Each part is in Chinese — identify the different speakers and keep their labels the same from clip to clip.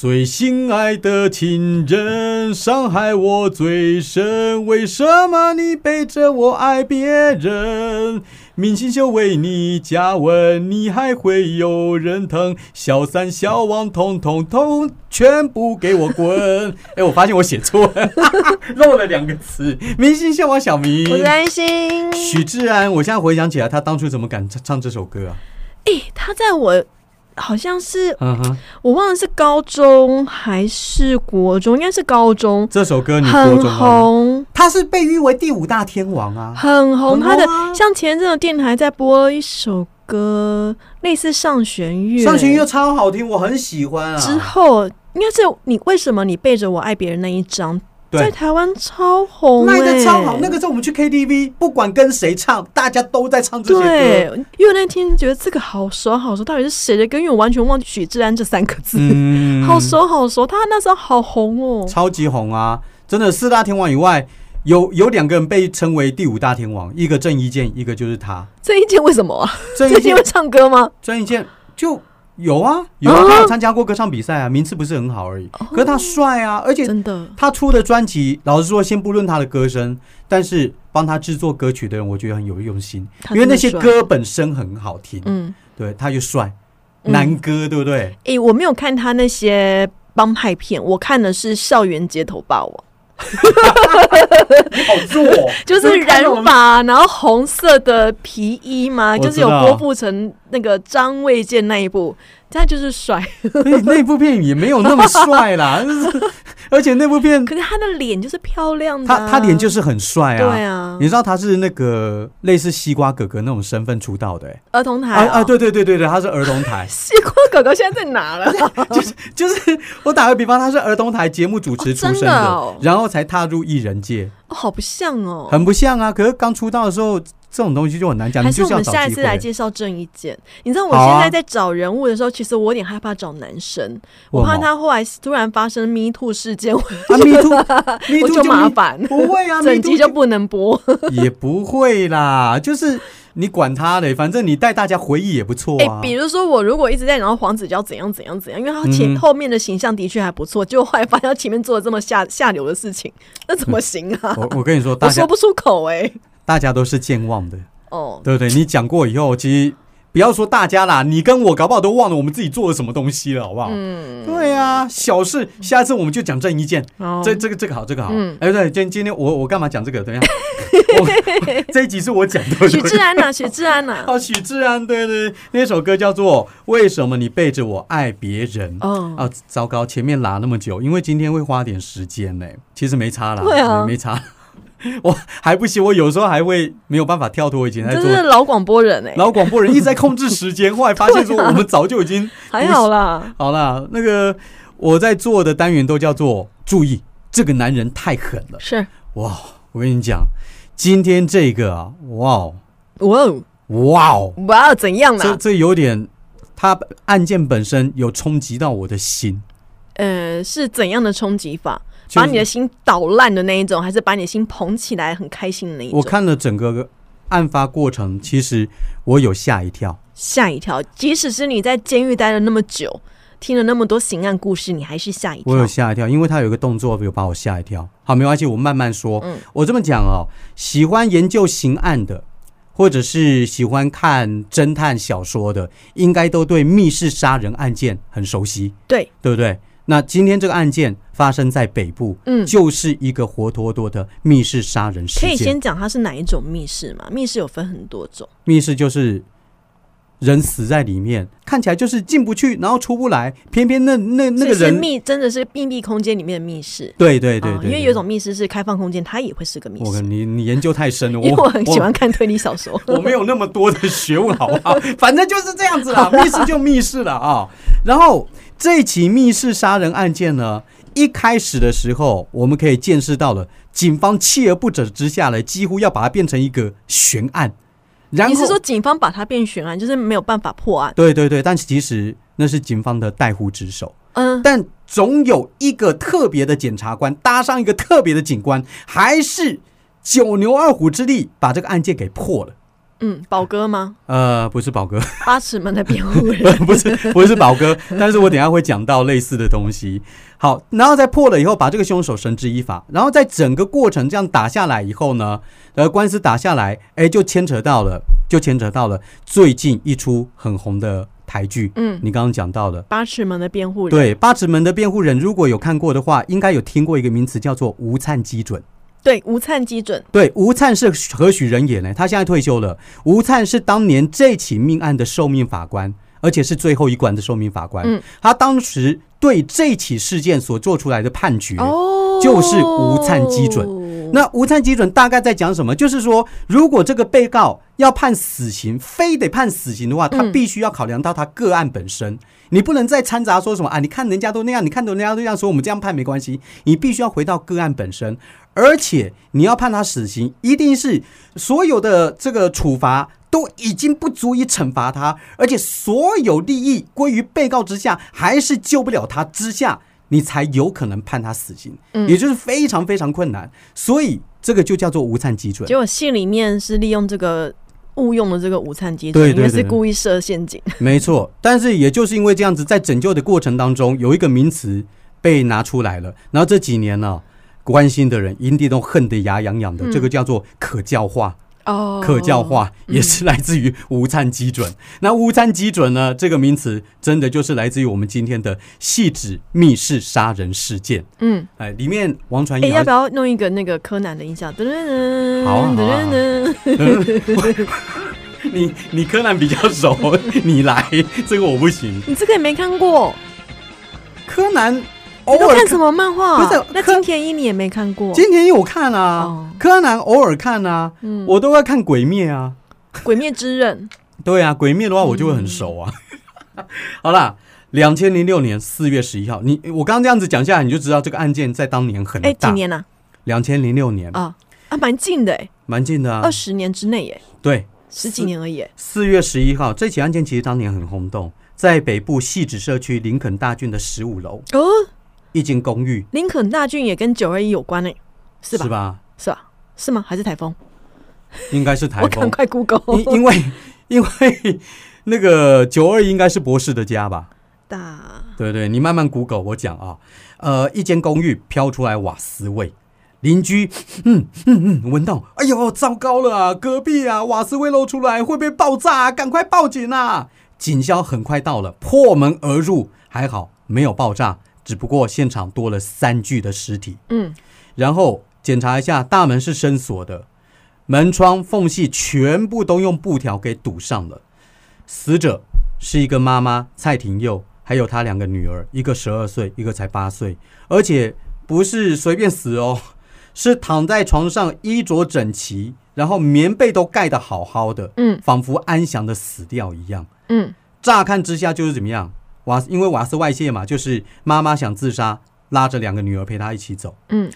Speaker 1: 最心爱的情人，伤害我最深。为什么你背着我爱别人？明星秀为你加温，你还会有人疼？小三小王，统统统，全部给我滚！哎，我发现我写错了，漏了两个词。明星秀王小明，
Speaker 2: 我是安心。
Speaker 1: 许志安，我现在回想起来，他当初怎么敢唱唱这首歌啊？
Speaker 2: 哎，他在我。好像是，我忘了是高中还是国中，应该是高中。
Speaker 1: 这首歌你
Speaker 2: 很红，
Speaker 1: 他是被誉为第五大天王啊，
Speaker 2: 很红。他的像前阵的电台在播一首歌，类似上弦月，
Speaker 1: 上弦月超好听，我很喜欢啊。
Speaker 2: 之后应该是你为什么你背着我爱别人那一张。在台湾超红，
Speaker 1: 卖的超好。那个时候我们去 KTV，不管跟谁唱，大家都在唱这些
Speaker 2: 歌。因为那天觉得这个好熟好熟，到底是谁的歌？因为我完全忘记许志安这三个字，好熟好熟。他那时候好红哦，
Speaker 1: 超级红啊！真的四大天王以外，有有两个人被称为第五大天王，一个郑伊健，一个就是他。
Speaker 2: 郑伊健为什么啊？
Speaker 1: 郑伊健
Speaker 2: 会唱歌吗？
Speaker 1: 郑伊健就。有啊，有啊，他有参加过歌唱比赛啊，名次不是很好而已。可是他帅啊，而且
Speaker 2: 真的，
Speaker 1: 他出的专辑，老实说，先不论他的歌声，但是帮他制作歌曲的人，我觉得很有用心，因为那些歌本身很好听。嗯，对，他又帅，男歌，对不对？
Speaker 2: 诶，我没有看他那些帮派片，我看的是《校园街头霸王》。
Speaker 1: 你 好弱，
Speaker 2: 就是染发，然后红色的皮衣嘛，就是有郭富城那个张卫健那一部。他就是帅，
Speaker 1: 那部片也没有那么帅啦，而且那部片，
Speaker 2: 可是他的脸就是漂亮的，
Speaker 1: 他他脸就是很帅啊，
Speaker 2: 对啊，
Speaker 1: 你知道他是那个类似西瓜哥哥那种身份出道的，
Speaker 2: 儿童台
Speaker 1: 啊，对对对对对，他是儿童台，
Speaker 2: 西瓜哥哥现在在哪了？
Speaker 1: 就是就是我打个比方，他是儿童台节目主持出身的，然后才踏入艺人界，
Speaker 2: 哦，好不像哦，
Speaker 1: 很不像啊，可是刚出道的时候。这种东西就很难讲，
Speaker 2: 还是
Speaker 1: 我
Speaker 2: 们下一次来介绍郑伊健？你知道我现在在找人物的时候，其实我有点害怕找男生，我怕他后来突然发生 Me Too 事件，我 就麻烦。
Speaker 1: 不会啊，
Speaker 2: 整集就不能播，
Speaker 1: 也不会啦，就是你管他嘞，反正你带大家回忆也不错啊。
Speaker 2: 比如说我如果一直在讲黄子佼怎样怎样怎样，因为他前后面的形象的确还不错，就后来发现前面做了这么下下流的事情，那怎么行啊？
Speaker 1: 我我跟你说，
Speaker 2: 我说不出口哎。
Speaker 1: 大家都是健忘的哦，对不对？你讲过以后，其实不要说大家啦，你跟我搞不好都忘了我们自己做了什么东西了，好不好？嗯，对啊，小事，下次我们就讲这一件。这这个这个好，这个好。哎，对，今今天我我干嘛讲这个？等一下，这一集是我讲的。
Speaker 2: 许志安呐，许志安呐。
Speaker 1: 哦，许志安，对对，那首歌叫做《为什么你背着我爱别人》。哦，啊，糟糕，前面拉那么久，因为今天会花点时间呢。其实没差啦，
Speaker 2: 对啊，
Speaker 1: 没差。我还不行，我有时候还会没有办法跳脱以前在做。
Speaker 2: 老广播人哎，
Speaker 1: 老广播人一直在控制时间，后来发现说我们早就已经
Speaker 2: 还好啦，
Speaker 1: 好啦，那个我在做的单元都叫做注意，这个男人太狠了。
Speaker 2: 是
Speaker 1: 哇，我跟你讲，今天这个啊，哇
Speaker 2: 哦，哇哦，
Speaker 1: 哇哦，
Speaker 2: 哇怎样呢？
Speaker 1: 这这有点，他案件本身有冲击到我的心。
Speaker 2: 呃，是怎样的冲击法？把你的心捣烂的那一种，还是把你的心捧起来很开心的那一种？
Speaker 1: 我看了整个案发过程，其实我有吓一跳，
Speaker 2: 吓一跳。即使是你在监狱待了那么久，听了那么多刑案故事，你还是吓一跳。
Speaker 1: 我有吓一跳，因为他有一个动作有把我吓一跳。好，没关系，我慢慢说。嗯，我这么讲哦，喜欢研究刑案的，或者是喜欢看侦探小说的，应该都对密室杀人案件很熟悉。
Speaker 2: 对，
Speaker 1: 对不对？那今天这个案件发生在北部，嗯，就是一个活脱脱的密室杀人事件。
Speaker 2: 可以先讲它是哪一种密室吗？密室有分很多种，
Speaker 1: 密室就是人死在里面，看起来就是进不去，然后出不来，偏偏那那那个人
Speaker 2: 密真的是密闭空间里面的密室。
Speaker 1: 对对对对，
Speaker 2: 因为有种密室是开放空间，它也会是个密室。
Speaker 1: 你你研究太深了，
Speaker 2: 因为我很喜欢看推理小说，
Speaker 1: 我没有那么多的学问，好不好？反正就是这样子啦，密室就密室了啊，然后。这起密室杀人案件呢，一开始的时候，我们可以见识到了警方锲而不舍之下呢，几乎要把它变成一个悬案。然后
Speaker 2: 你是说警方把它变悬案，就是没有办法破案？
Speaker 1: 对对对，但其实那是警方的代护之手。嗯，但总有一个特别的检察官搭上一个特别的警官，还是九牛二虎之力把这个案件给破了。
Speaker 2: 嗯，宝哥吗？
Speaker 1: 呃，不是宝哥，
Speaker 2: 八尺门的辩护人，
Speaker 1: 不是不是宝哥，但是我等下会讲到类似的东西。好，然后在破了以后，把这个凶手绳之以法。然后在整个过程这样打下来以后呢，呃，官司打下来，哎，就牵扯到了，就牵扯到了最近一出很红的台剧。嗯，你刚刚讲到的
Speaker 2: 八尺门的辩护人，
Speaker 1: 对，八尺门的辩护人，如果有看过的话，应该有听过一个名词叫做无灿基准。
Speaker 2: 对，吴灿基准。
Speaker 1: 对，吴灿是何许人也呢？他现在退休了。吴灿是当年这起命案的受命法官，而且是最后一关的受命法官。嗯，他当时对这起事件所做出来的判决，就是无灿基准。那无灿基准大概在讲什么？就是说，如果这个被告要判死刑，非得判死刑的话，他必须要考量到他个案本身。你不能再掺杂说什么啊？你看人家都那样，你看人家都这样说，我们这样判没关系。你必须要回到个案本身。而且你要判他死刑，一定是所有的这个处罚都已经不足以惩罚他，而且所有利益归于被告之下，还是救不了他之下，你才有可能判他死刑。嗯，也就是非常非常困难，所以这个就叫做无产基准。
Speaker 2: 结果信里面是利用这个误用了这个无产基准，因为是故意设陷阱。
Speaker 1: 没错，但是也就是因为这样子，在拯救的过程当中，有一个名词被拿出来了，然后这几年呢。关心的人一定都恨得牙痒痒的，这个叫做可教化哦，可教化也是来自于无餐基准。那无餐基准呢？这个名词真的就是来自于我们今天的细致密室杀人事件。嗯，哎，里面王传
Speaker 2: 英要不要弄一个那个柯南的音效？噔噔
Speaker 1: 噔，好啊，你你柯南比较熟，你来，这个我不行。
Speaker 2: 你这个也没看过
Speaker 1: 柯南。
Speaker 2: 你都看什么漫画？不是，那金田一你也没看过。
Speaker 1: 金田一我看啊，柯南偶尔看啊，我都要看鬼灭啊，
Speaker 2: 鬼灭之刃。
Speaker 1: 对啊，鬼灭的话我就会很熟啊。好啦，两千零六年四月十一号，你我刚刚这样子讲下来，你就知道这个案件在当年很大。
Speaker 2: 几年呢？
Speaker 1: 两千零六年
Speaker 2: 啊啊，蛮近的哎，
Speaker 1: 蛮近的啊，
Speaker 2: 二十年之内耶。
Speaker 1: 对，
Speaker 2: 十几年而已。
Speaker 1: 四月十一号，这起案件其实当年很轰动，在北部细致社区林肯大郡的十五楼哦。一间公寓，
Speaker 2: 林肯大郡也跟九二一有关呢，是吧？
Speaker 1: 是吧？
Speaker 2: 是吧？是吗？还是台风？
Speaker 1: 应该是台 风。我
Speaker 2: 赶快 Google，
Speaker 1: 因因为因为那个九二一应该是博士的家吧？
Speaker 2: 大，
Speaker 1: 对对，你慢慢 Google，我讲啊，呃，一间公寓飘出来瓦斯味，邻居嗯嗯嗯闻到，哎呦，糟糕了啊，隔壁啊瓦斯味漏出来，会不会爆炸？赶快报警啊！警消很快到了，破门而入，还好没有爆炸。只不过现场多了三具的尸体，嗯，然后检查一下大门是深锁的，门窗缝隙全部都用布条给堵上了。死者是一个妈妈蔡廷佑，还有她两个女儿，一个十二岁，一个才八岁，而且不是随便死哦，是躺在床上衣着整齐，然后棉被都盖得好好的，嗯，仿佛安详的死掉一样，嗯，乍看之下就是怎么样？瓦因为瓦斯外泄嘛，就是妈妈想自杀，拉着两个女儿陪她一起走。嗯，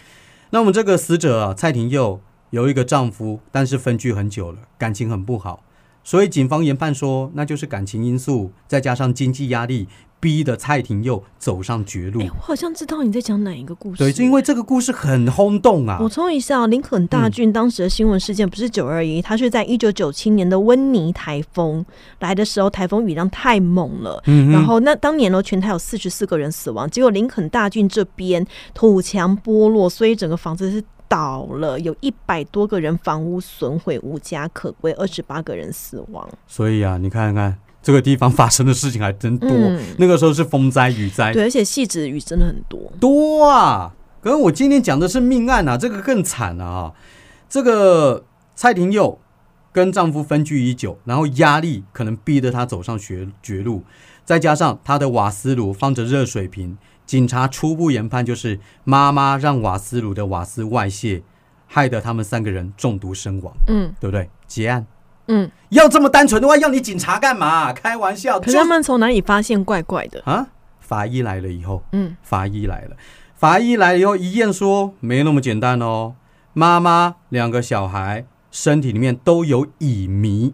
Speaker 1: 那我们这个死者啊，蔡廷佑有一个丈夫，但是分居很久了，感情很不好，所以警方研判说，那就是感情因素，再加上经济压力。逼的蔡廷佑走上绝路。
Speaker 2: 我好像知道你在讲哪一个故事。
Speaker 1: 对，是因为这个故事很轰动啊。
Speaker 2: 补充一下，林肯大郡当时的新闻事件不是九二一，它是在一九九七年的温尼台风来的时候，台风雨量太猛了。嗯。然后那当年呢，全台有四十四个人死亡，结果林肯大郡这边土墙剥落，所以整个房子是倒了，有一百多个人房屋损毁，无家可归，二十八个人死亡。
Speaker 1: 所以啊，你看看。这个地方发生的事情还真多，那个时候是风灾雨灾，
Speaker 2: 对，而且细致雨真的很多，
Speaker 1: 多啊！可是我今天讲的是命案啊，这个更惨了啊！这个蔡廷佑跟丈夫分居已久，然后压力可能逼得她走上绝绝路，再加上她的瓦斯炉放着热水瓶，警察初步研判就是妈妈让瓦斯炉的瓦斯外泄，害得他们三个人中毒身亡，嗯，对不对？结案。嗯，要这么单纯的话，要你警察干嘛？开玩笑。
Speaker 2: 可是他们从哪里发现怪怪的啊？
Speaker 1: 法医来了以后，嗯，法医来了，法医来了以后一验说没那么简单哦。妈妈两个小孩身体里面都有乙醚，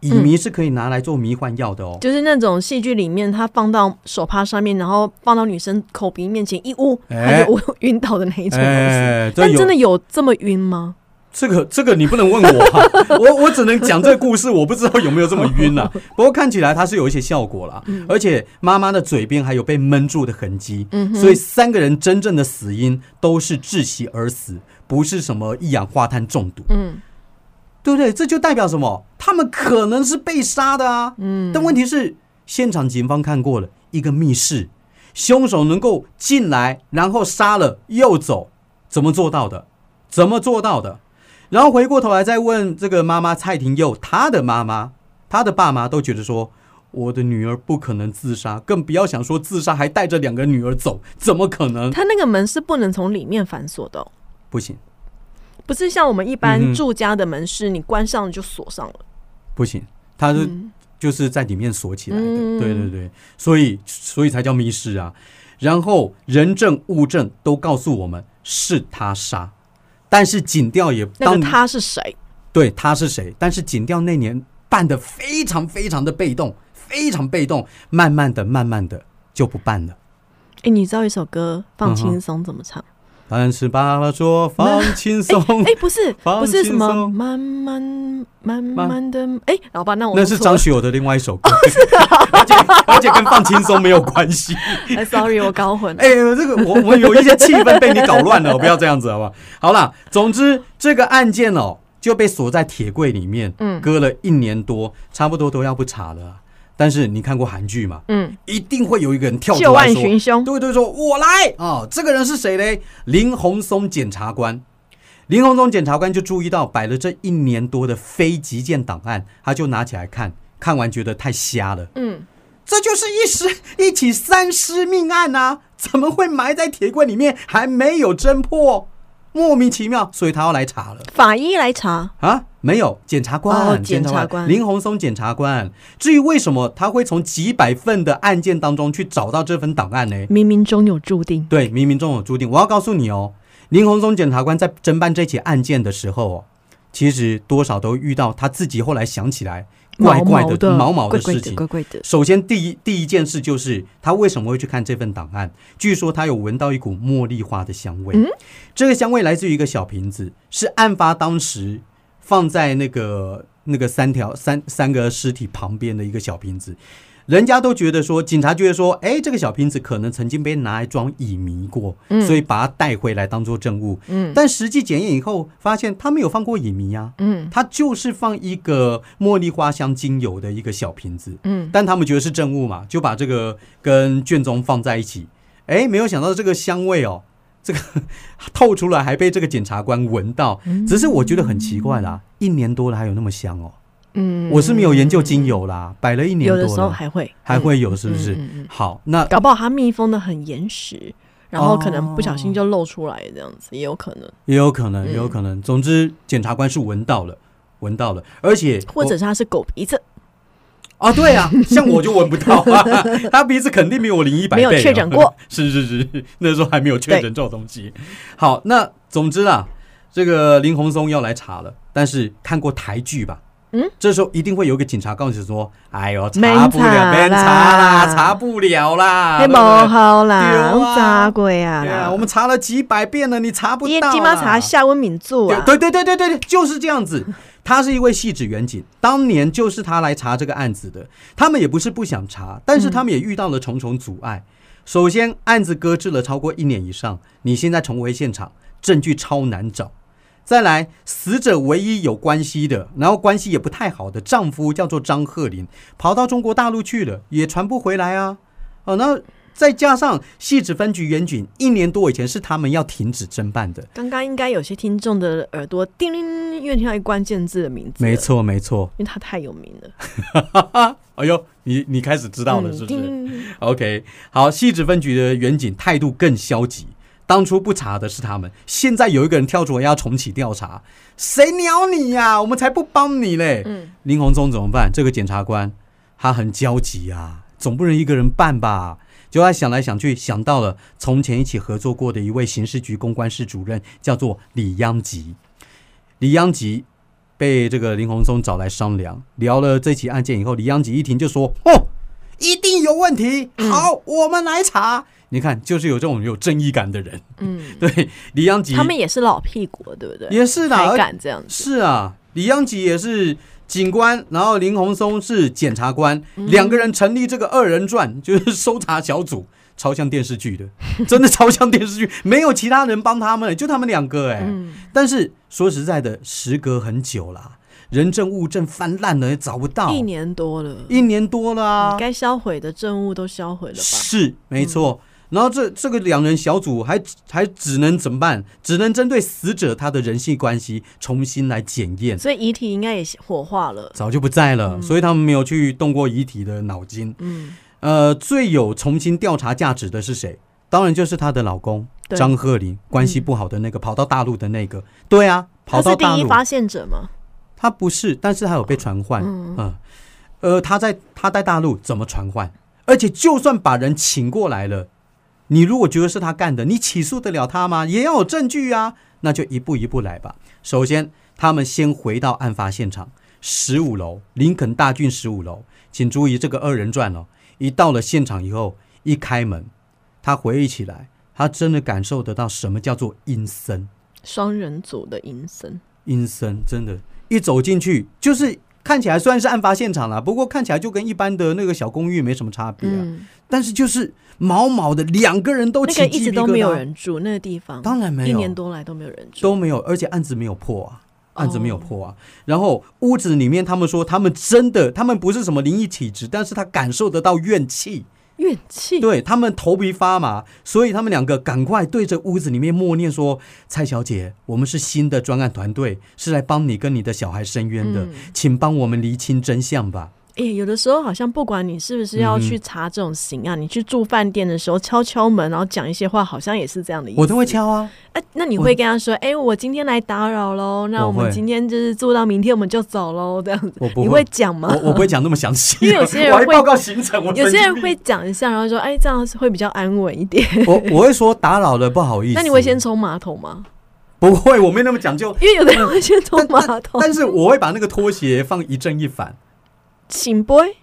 Speaker 1: 乙醚是可以拿来做迷幻药的哦。
Speaker 2: 就是那种戏剧里面，他放到手帕上面，然后放到女生口鼻面前一捂，他就晕倒的那一种东西。但真的有这么晕吗？
Speaker 1: 这个这个你不能问我、啊，我我只能讲这个故事，我不知道有没有这么晕啊。不过看起来它是有一些效果啦，而且妈妈的嘴边还有被闷住的痕迹，所以三个人真正的死因都是窒息而死，不是什么一氧化碳中毒。
Speaker 2: 嗯，
Speaker 1: 对不对？这就代表什么？他们可能是被杀的啊。嗯，但问题是，现场警方看过了一个密室，凶手能够进来，然后杀了又走，怎么做到的？怎么做到的？然后回过头来再问这个妈妈蔡廷佑，她的妈妈、她的爸妈都觉得说，我的女儿不可能自杀，更不要想说自杀还带着两个女儿走，怎么可能？
Speaker 2: 他那个门是不能从里面反锁的哦、
Speaker 1: 不行，
Speaker 2: 不是像我们一般住家的门是你关上就锁上了。
Speaker 1: 不行，他是、
Speaker 2: 嗯。
Speaker 1: 就是在里面锁起来的，
Speaker 2: 嗯。
Speaker 1: 对对对，所以所以才叫密室啊。然后人证物证都告诉我们是他杀，但是景调也当
Speaker 2: 那个他是谁？
Speaker 1: 对他是谁，但是景调那年办的非常非常的被动，非常被动，慢慢的慢慢的就不办了。
Speaker 2: 哎、你知道一首歌《放轻松》怎么唱？
Speaker 1: 但是把它说放轻松，
Speaker 2: 哎、不是，不是什么慢慢慢慢的。哎、老爸，那我
Speaker 1: 那是张学友的另外一首歌，而且而且跟放轻松没有关系。
Speaker 2: 哎，sorry，我搞混了。
Speaker 1: 哎、这个我我有一些气氛被你搞乱了，不要这样子好不好？好啦，总之这个案件哦就被锁在铁柜里面，
Speaker 2: 嗯
Speaker 1: 搁了一年多，差不多都要不查了啊。但是你看过韩剧嘛？
Speaker 2: 嗯，
Speaker 1: 一定会有一个人跳出来说，
Speaker 2: 寻凶。
Speaker 1: 对对，说我来啊、这个人是谁嘞？林宏松检察官。林宏松检察官就注意到摆了这一年多的非急件档案，他就拿起来看，看完觉得太瞎了。
Speaker 2: 嗯，
Speaker 1: 这就是一尸一起三尸命案呐、怎么会埋在铁柜里面还没有侦破？莫名其妙，所以他要来查了
Speaker 2: 法医来查。
Speaker 1: 啊！没有，检察官，
Speaker 2: 哦检察官
Speaker 1: 林宏松检察官。至于为什么他会从几百份的案件当中去找到这份档案呢？
Speaker 2: 冥冥中有注定。
Speaker 1: 对，冥冥中有注定。我要告诉你哦，林宏松检察官在侦办这起案件的时候哦，其实多少都遇到他自己后来想起来怪怪的、
Speaker 2: 毛的、
Speaker 1: 毛毛的事情。
Speaker 2: 怪怪的。
Speaker 1: 首先，第一第一件事就是他为什么会去看这份档案？据说他有闻到一股茉莉花的香味，
Speaker 2: 嗯
Speaker 1: 这个香味来自于一个小瓶子，是案发当时放在那个那个三条三三个尸体旁边的一个小瓶子。人家都觉得说，警察觉得说，哎，这个小瓶子可能曾经被拿来装乙醚过，
Speaker 2: 嗯
Speaker 1: 所以把它带回来当做证物。
Speaker 2: 嗯
Speaker 1: 但实际检验以后，发现他没有放过乙醚啊，
Speaker 2: 嗯
Speaker 1: 他就是放一个茉莉花香精油的一个小瓶子。
Speaker 2: 嗯，
Speaker 1: 但他们觉得是证物嘛，就把这个跟卷宗放在一起。哎，没有想到这个香味哦，这个 透出来还被这个检察官闻到。只是我觉得很奇怪啦，一年多了还有那么香哦。
Speaker 2: 嗯，
Speaker 1: 我是没有研究精油啦，摆了一年
Speaker 2: 有的时候还会。
Speaker 1: 还会有是不是？
Speaker 2: 嗯嗯嗯？
Speaker 1: 好，那
Speaker 2: 搞不好它密封的很严实，然后可能不小
Speaker 1: 哦
Speaker 2: 心就露出来，这样子也有可能，
Speaker 1: 也有可能，
Speaker 2: 嗯。
Speaker 1: 也有可能。总之，检察官是闻到了，闻到了，而且
Speaker 2: 或者是他是狗鼻子，
Speaker 1: 啊，对啊，像我就闻不到啊，他鼻子肯定没有我灵一百倍、哦，
Speaker 2: 没有确诊过，
Speaker 1: 是是是，那时候还没有确诊这种东西。好，那总之啊，这个林宏松要来查了，但是看过台剧吧？
Speaker 2: 嗯，
Speaker 1: 这时候一定会有一个警察告诉说：“哎呦，查不了，
Speaker 2: 查
Speaker 1: 别查
Speaker 2: 啦
Speaker 1: 啦，查不了啦，
Speaker 2: 还不好啦，查过呀
Speaker 1: 对啊，我们查了几百遍了，你查不到啦。
Speaker 2: 也起码查夏文敏柱啊，
Speaker 1: 对对对对对对，就是这样子。他是一位细致远警，当年就是他来查这个案子的。他们也不是不想查，但是他们也遇到了重重阻碍。首先，案子搁置了超过一年以上，你现在重回现场，证据超难找。再来，死者唯一有关系的，然后关系也不太好的丈夫叫做张鹤林，跑到中国大陆去了，也传不回来啊。哦，那再加上戏子分局原警一年多以前是他们要停止侦办的，
Speaker 2: 刚刚应该有些听众的耳朵叮铃，因为听到一个关键字的名字，
Speaker 1: 没，错没错。
Speaker 2: 因为他太有名了，
Speaker 1: 哎呦，你你开始知道了是不是、
Speaker 2: 嗯
Speaker 1: o k 好，细致分局的远警态度更消极。当初不查的是他们，现在有一个人跳出来要重启调查，谁鸟你呀、我们才不帮你嘞！
Speaker 2: 嗯，
Speaker 1: 林宏忠怎么办？这个检察官他很焦急啊，总不能一个人办吧？就他想来想去，想到了从前一起合作过的一位刑事局公关室主任，叫做李央吉。李央吉被这个林宏忠找来商量，聊了这起案件以后，李央吉一听就说：“哦，一定有问题，好，我们来查。”你看，就是有这种有正义感的人。
Speaker 2: 嗯，
Speaker 1: 对，李央吉
Speaker 2: 他们也是老屁股，对不对？
Speaker 1: 也是的，
Speaker 2: 才敢这样子。
Speaker 1: 是啊，李央吉也是警官，然后林鸿松是检察官，
Speaker 2: 嗯
Speaker 1: 两个人成立这个二人转，就是搜查小组，超像电视剧的，真的超像电视剧，没有其他人帮他们，就他们两个哎。
Speaker 2: 嗯，
Speaker 1: 但是说实在的，时隔很久啦，人证物证翻烂了，也找不到，
Speaker 2: 一年多了，
Speaker 1: 一年多了啊，
Speaker 2: 该销毁的证物都销毁了吧？
Speaker 1: 是没错。然后这这个两人小组还还只能怎么办？只能针对死者他的人际关系重新来检验。
Speaker 2: 所以遗体应该也火化了。
Speaker 1: 早就不在了，所以他们没有去动过遗体的脑筋。
Speaker 2: 嗯，
Speaker 1: 呃，最有重新调查价值的是谁？当然就是她的老公张鹤林，关系不好的那个，跑到大陆的那个。对啊，跑到大陆，
Speaker 2: 一发现者吗？
Speaker 1: 他不是，但是他有被传唤。
Speaker 2: 嗯
Speaker 1: 嗯，呃，他在他在大陆怎么传唤？而且就算把人请过来了，你如果觉得是他干的，你起诉得了他吗？也要有证据啊。那就一步一步来吧。首先，他们先回到案发现场，十五楼林肯大郡十五楼。请注意这个二人转哦。一到了现场以后，一开门，他回忆起来，他真的感受得到什么叫做阴森。
Speaker 2: 双人组的阴森，
Speaker 1: 阴森，真的，一走进去就是看起来虽然是案发现场啦，不过看起来就跟一般的那个小公寓没什么差别啊。
Speaker 2: 嗯，
Speaker 1: 但是就是毛毛的，两个人都
Speaker 2: 那
Speaker 1: 起
Speaker 2: 个一直都没有人住，那个地方
Speaker 1: 当然没有。
Speaker 2: 一年多来都没有人住，
Speaker 1: 都没有，而且案子没有破啊。案子没有
Speaker 2: 哦
Speaker 1: 破啊，然后屋子里面，他们说他们真的，他们不是什么灵异体质，但是他感受得到怨气，
Speaker 2: 怨气。
Speaker 1: 对他们头皮发麻，所以他们两个赶快对着屋子里面默念说：“蔡小姐，我们是新的专案团队，是来帮你跟你的小孩申冤的，
Speaker 2: 嗯
Speaker 1: 请帮我们厘清真相吧。
Speaker 2: 哎、有的时候好像不管你是不是要
Speaker 1: 嗯
Speaker 2: 去查这种刑案，你去住饭店的时候敲敲门，然后讲一些话，好像也是这样的意”思。
Speaker 1: 我都会敲啊，
Speaker 2: 哎、那你会跟他说：“哎、我今天来打扰喽，那
Speaker 1: 我
Speaker 2: 们今天就是住到明天我们就走喽，这样子。”
Speaker 1: 我不会
Speaker 2: 你会讲吗？
Speaker 1: 我我不会讲那么详细，
Speaker 2: 因为有些人 会
Speaker 1: 报告行程，我
Speaker 2: 有些人会讲一下，然后说：“哎，这样会比较安稳一点。
Speaker 1: 我我会说打扰了，不好意思。
Speaker 2: 那你会先冲马桶吗？
Speaker 1: 不会，我没那么讲究，
Speaker 2: 因为有的人会先冲马桶。
Speaker 1: 但是我会把那个拖鞋放一正一反。
Speaker 2: 请 boy，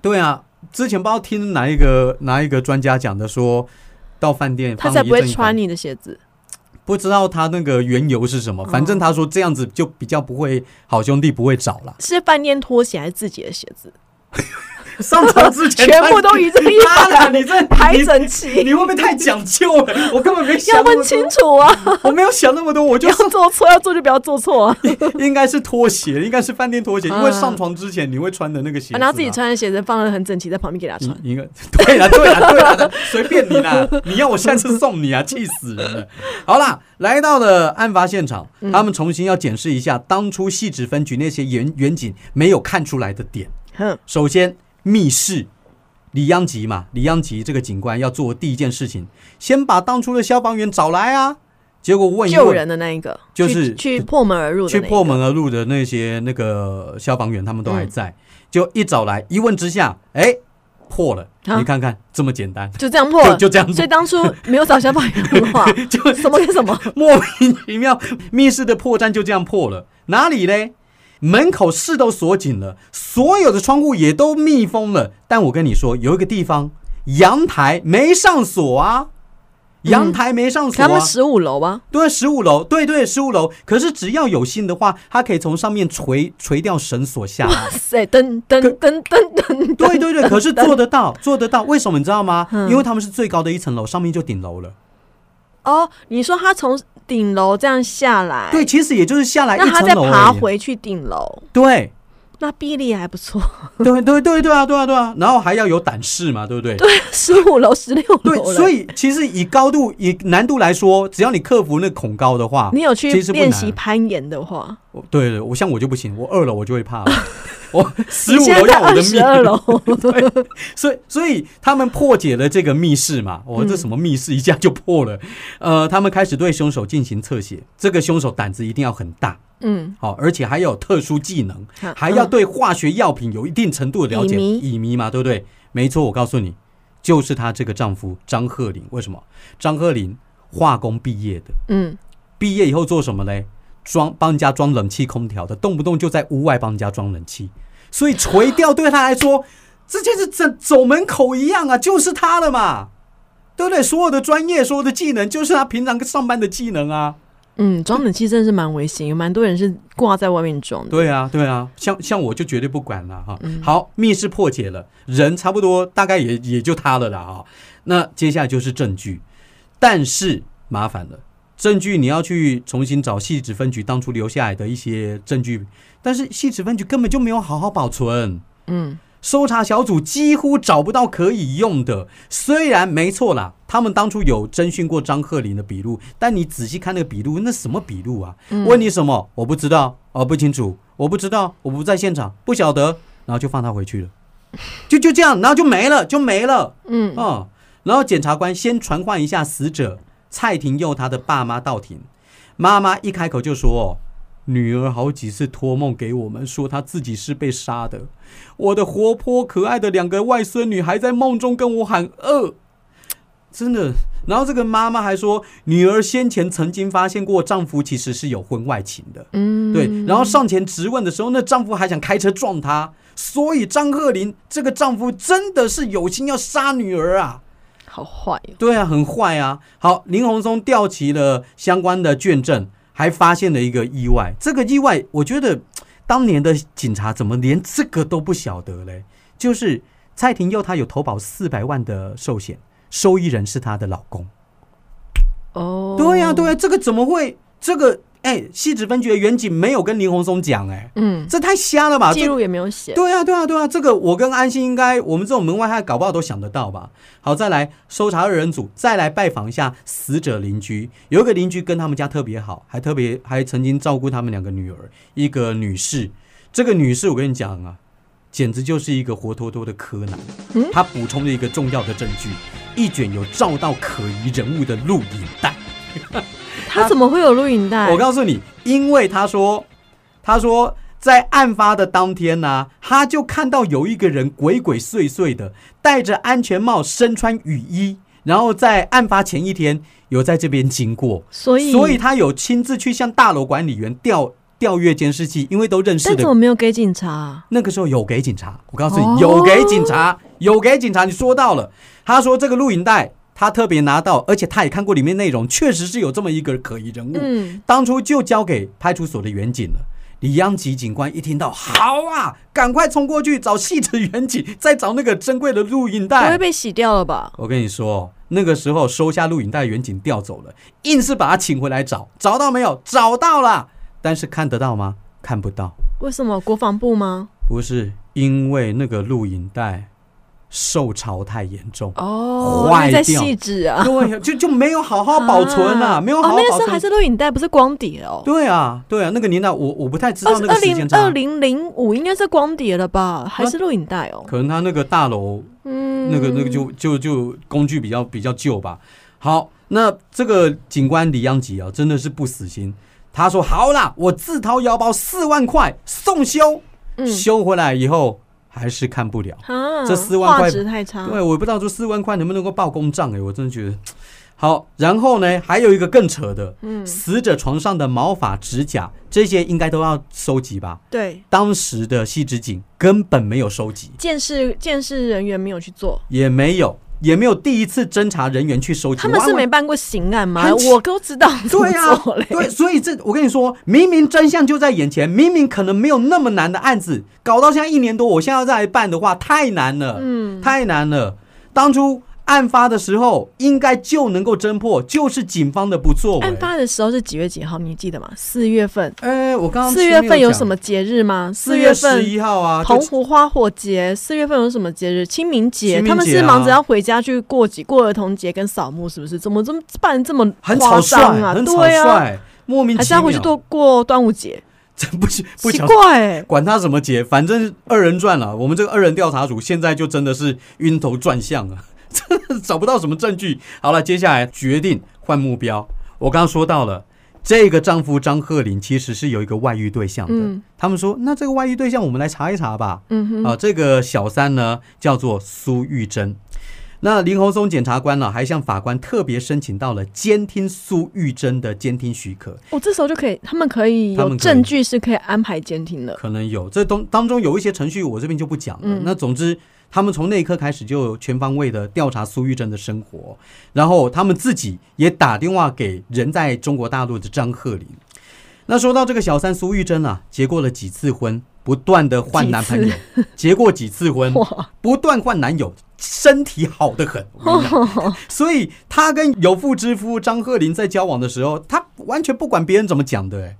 Speaker 1: 对啊，之前不知道听哪一个哪一个专家讲的说，到饭店
Speaker 2: 他才不会穿你的鞋子。
Speaker 1: 不知道他那个缘由是什么，反正他说这样子就比较不会好兄弟不会找了。
Speaker 2: 是饭店拖鞋还是自己的鞋子？
Speaker 1: 上床之前
Speaker 2: 全部都一字一
Speaker 1: 妈的，你这
Speaker 2: 排整齐，
Speaker 1: 你会不会太讲究了？我根本没
Speaker 2: 要
Speaker 1: 想要
Speaker 2: 问清，楚啊！
Speaker 1: 我没有想那么多，我就
Speaker 2: 要做错，要做就不要做错啊！
Speaker 1: 应该是拖鞋，应该是饭店拖鞋，因为
Speaker 2: 啊
Speaker 1: 上床之前你会穿的那个鞋
Speaker 2: 然后自己。穿的鞋子放的很整齐，在旁边给他穿。
Speaker 1: 应应该对了，对了，对了，随便你啦！你要我下次送你啊，气死人了！好啦，来到了案发现场，
Speaker 2: 嗯
Speaker 1: 他们重新要检视一下当初细致分局那些远远景没有看出来的点。
Speaker 2: 哼，
Speaker 1: 首先，密室，李央吉嘛，李央吉这个警官要做第一件事情，先把当初的消防员找来啊。结果问一
Speaker 2: 救，人的那一个，
Speaker 1: 就是
Speaker 2: 去去破门而入的那个，
Speaker 1: 去破门而入的那些那个消防员，他们都还在。就一找来，一问之下，哎，破了。
Speaker 2: 啊
Speaker 1: 你看看，这么简单，
Speaker 2: 就这样破了，
Speaker 1: 就就这样
Speaker 2: 所以当初没有找消防员的话，
Speaker 1: 就
Speaker 2: 什么跟什么，
Speaker 1: 莫名其妙，密室的破绽就这样破了。哪里嘞？门口是都锁紧了，所有的窗户也都密封了。但我跟你说，有一个地方阳台没上锁啊，阳台没上锁啊。
Speaker 2: 他们十五楼啊，
Speaker 1: 对，十五楼，对对，十五楼。可是只要有心的话，他可以从上面垂垂掉绳索下来。
Speaker 2: 哇塞，噔噔噔噔噔，
Speaker 1: 对对对，可是做得到，做得到。为什么你知道吗？
Speaker 2: 嗯
Speaker 1: 因为他们是最高的一层楼，上面就顶楼了。
Speaker 2: 哦，你说他从顶楼这样下来，
Speaker 1: 对，其实也就是下来一
Speaker 2: 那他再
Speaker 1: 层楼而已。
Speaker 2: 爬回去顶楼，
Speaker 1: 对，
Speaker 2: 那臂力还不错。
Speaker 1: 对对对对啊，对啊对啊，然后还要有胆识嘛，对不对？
Speaker 2: 对，十五楼、十六楼对，
Speaker 1: 所以其实以高度、以难度来说，只要你克服那恐高的话，
Speaker 2: 你有去练习攀岩的话，
Speaker 1: 对对，我像我就不行，我二楼我就会怕了，我十五楼要我的命。
Speaker 2: 十二楼，
Speaker 1: 所以所以他们破解了这个密室嘛，哦，这什么密室一下就破了，呃，他们开始对凶手进行侧写，这个凶手胆子一定要很大。
Speaker 2: 嗯，
Speaker 1: 好、而且还有特殊技能，
Speaker 2: 嗯
Speaker 1: 还要对化学药品有一定程度的了解，
Speaker 2: 乙醚
Speaker 1: 乙醚嘛，对不对？没错，我告诉你，就是她这个丈夫张鹤龄。为什么？张鹤龄化工毕业的，
Speaker 2: 嗯，
Speaker 1: 毕业以后做什么嘞？装帮人家装冷气空调的，动不动就在屋外帮人家装冷气，所以垂钓对他来说，这就是走走门口一样啊，就是他了嘛。对不对？所有的专业、所有的技能，就是他平常上班的技能啊。
Speaker 2: 嗯，装冷气真的是蛮危险，有蛮多人是挂在外面装的。
Speaker 1: 对啊，对啊，像像我就绝对不管了哈。好，密室破解了，人差不多大概也也就他了啦哈。那接下来就是证据，但是麻烦了，证据你要去重新找细指分局当初留下来的一些证据，但是细指分局根本就没有好好保存。嗯。搜查小组几乎找不到可以用的，虽然没错啦，他们当初有征询过张鹤林的笔录，但你仔细看那个笔录，那什么笔录啊？问你什么？我不知道，哦，不清楚，我不知道，我不在现场，不晓得，然后就放他回去了，就就这样，然后就没了，就没了。嗯哦，然后检察官先传唤一下死者蔡廷佑他的爸妈到庭，妈妈一开口就说。女儿好几次托梦给我们，说她自己是被杀的。我的活泼可爱的两个外孙女还在梦中跟我喊饿，真的。然后这个妈妈还说，女儿先前曾经发现过丈夫其实是有婚外情的。嗯，对。然后上前质问的时候，那丈夫还想开车撞她，所以张鹤林这个丈夫真的是有心要杀女儿啊！
Speaker 2: 好坏。
Speaker 1: 对啊，很坏啊。好，林鸿松调齐了相关的卷证。还发现了一个意外，这个意外我觉得当年的警察怎么连这个都不晓得嘞？就是蔡廷佑他有投保四百万的寿险，受益人是他的老公。哦，对呀，对呀，这个怎么会这个？哎，西子分局的远景没有跟林鸿松讲，哎，嗯，这太瞎了吧？
Speaker 2: 记录也没有写。
Speaker 1: 对啊，对啊，对啊，这个我跟安心应该，我们这种门外汉搞不好都想得到吧？好，再来搜查二人组，再来拜访一下死者邻居。有一个邻居跟他们家特别好，还特别还曾经照顾他们两个女儿，一个女士。这个女士，我跟你讲啊，简直就是一个活脱脱的柯南。嗯，他补充了一个重要的证据，一卷有照到可疑人物的录影带。
Speaker 2: 他怎么会有录影带？
Speaker 1: 我告诉你，因为他说，他说在案发的当天呢，他就看到有一个人鬼鬼祟祟的，戴着安全帽，身穿雨衣，然后在案发前一天有在这边经过，
Speaker 2: 所以，
Speaker 1: 所以他有亲自去向大楼管理员调调阅监视器，因为都认识的。
Speaker 2: 但怎么没有给警察？
Speaker 1: 那个时候有给警察，我告诉你，有给警察，有给警察。你说到了，他说这个录影带。他特别拿到，而且他也看过里面内容，确实是有这么一个可疑人物。嗯，当初就交给派出所的远警了。李央吉警官一听到，好啊，赶快冲过去找细致远警，再找那个珍贵的录影带。
Speaker 2: 不会被洗掉了吧？
Speaker 1: 我跟你说，那个时候收下录影带，远警调走了，硬是把他请回来找，找到没有？找到了，但是看得到吗？看不到。
Speaker 2: 为什么？国防部吗？
Speaker 1: 不是，因为那个录影带。受潮太严重
Speaker 2: 哦，坏掉，细致啊，
Speaker 1: 对，就就没有好好保存啊，没有好好保存。
Speaker 2: 那个时候还是录影带，不是光碟哦。
Speaker 1: 对啊，对啊，那个年代我我不太知道那个时间
Speaker 2: 二零零五应该是光碟了吧，还是录影带哦？
Speaker 1: 可能他那个大楼，嗯，那个那个就就就工具比较比较旧吧。好，那这个警官李央吉啊，真的是不死心。他说：“好啦，我自掏腰包四万块送修，修回来以后。”还是看不了，这四万块
Speaker 2: 太差。
Speaker 1: 对，我不知道这四万块能不能够报公账哎，我真的觉得好。然后呢，还有一个更扯的，嗯，死者床上的毛发、指甲这些应该都要收集吧？
Speaker 2: 对，
Speaker 1: 当时的细致警根本没有收集，
Speaker 2: 监视监视人员没有去做，
Speaker 1: 也没有。也没有第一次侦查人员去收集，
Speaker 2: 他们是没办过刑案吗？我都知道，
Speaker 1: 对啊，对，所以这我跟你说，明明真相就在眼前，明明可能没有那么难的案子，搞到现在一年多，我现在要再来办的话，太难了，嗯，太难了，当初。案发的时候应该就能够侦破，就是警方的不作为。
Speaker 2: 案发的时候是几月几号？你记得吗？四月份。
Speaker 1: 哎，我刚刚
Speaker 2: 四月份有什么节日吗？
Speaker 1: 四月十一号啊，
Speaker 2: 澎湖花火节。四月份有什么节日？清明节。他们是忙着要回家去过几过儿童节跟扫墓，是不是？怎么这么办这么夸张啊？
Speaker 1: 很草率，莫名其妙。还
Speaker 2: 是要回去过过端午节？
Speaker 1: 真不奇
Speaker 2: 奇怪，
Speaker 1: 管他什么节，反正二人转了。我们这个二人调查组现在就真的是晕头转向了。真的找不到什么证据。好了，接下来决定换目标。我刚刚说到了，这个丈夫张鹤林其实是有一个外遇对象的。他们说，那这个外遇对象我们来查一查吧。嗯哼。啊，这个小三呢叫做苏玉珍。那林鸿松检察官呢还向法官特别申请到了监听苏玉珍的监听许可。
Speaker 2: 哦，这时候就可以，他们可以有证据是可以安排监听的。
Speaker 1: 可能有，这东当中有一些程序，我这边就不讲了。那总之。他们从那一刻开始就全方位的调查苏玉珍的生活，然后他们自己也打电话给人在中国大陆的张鹤林。那说到这个小三苏玉珍啊，结过了几次婚，不断的换男朋友，结过几次婚，不断换男友，身体好的很。所以他跟有妇之夫张鹤林在交往的时候，他完全不管别人怎么讲的，哎，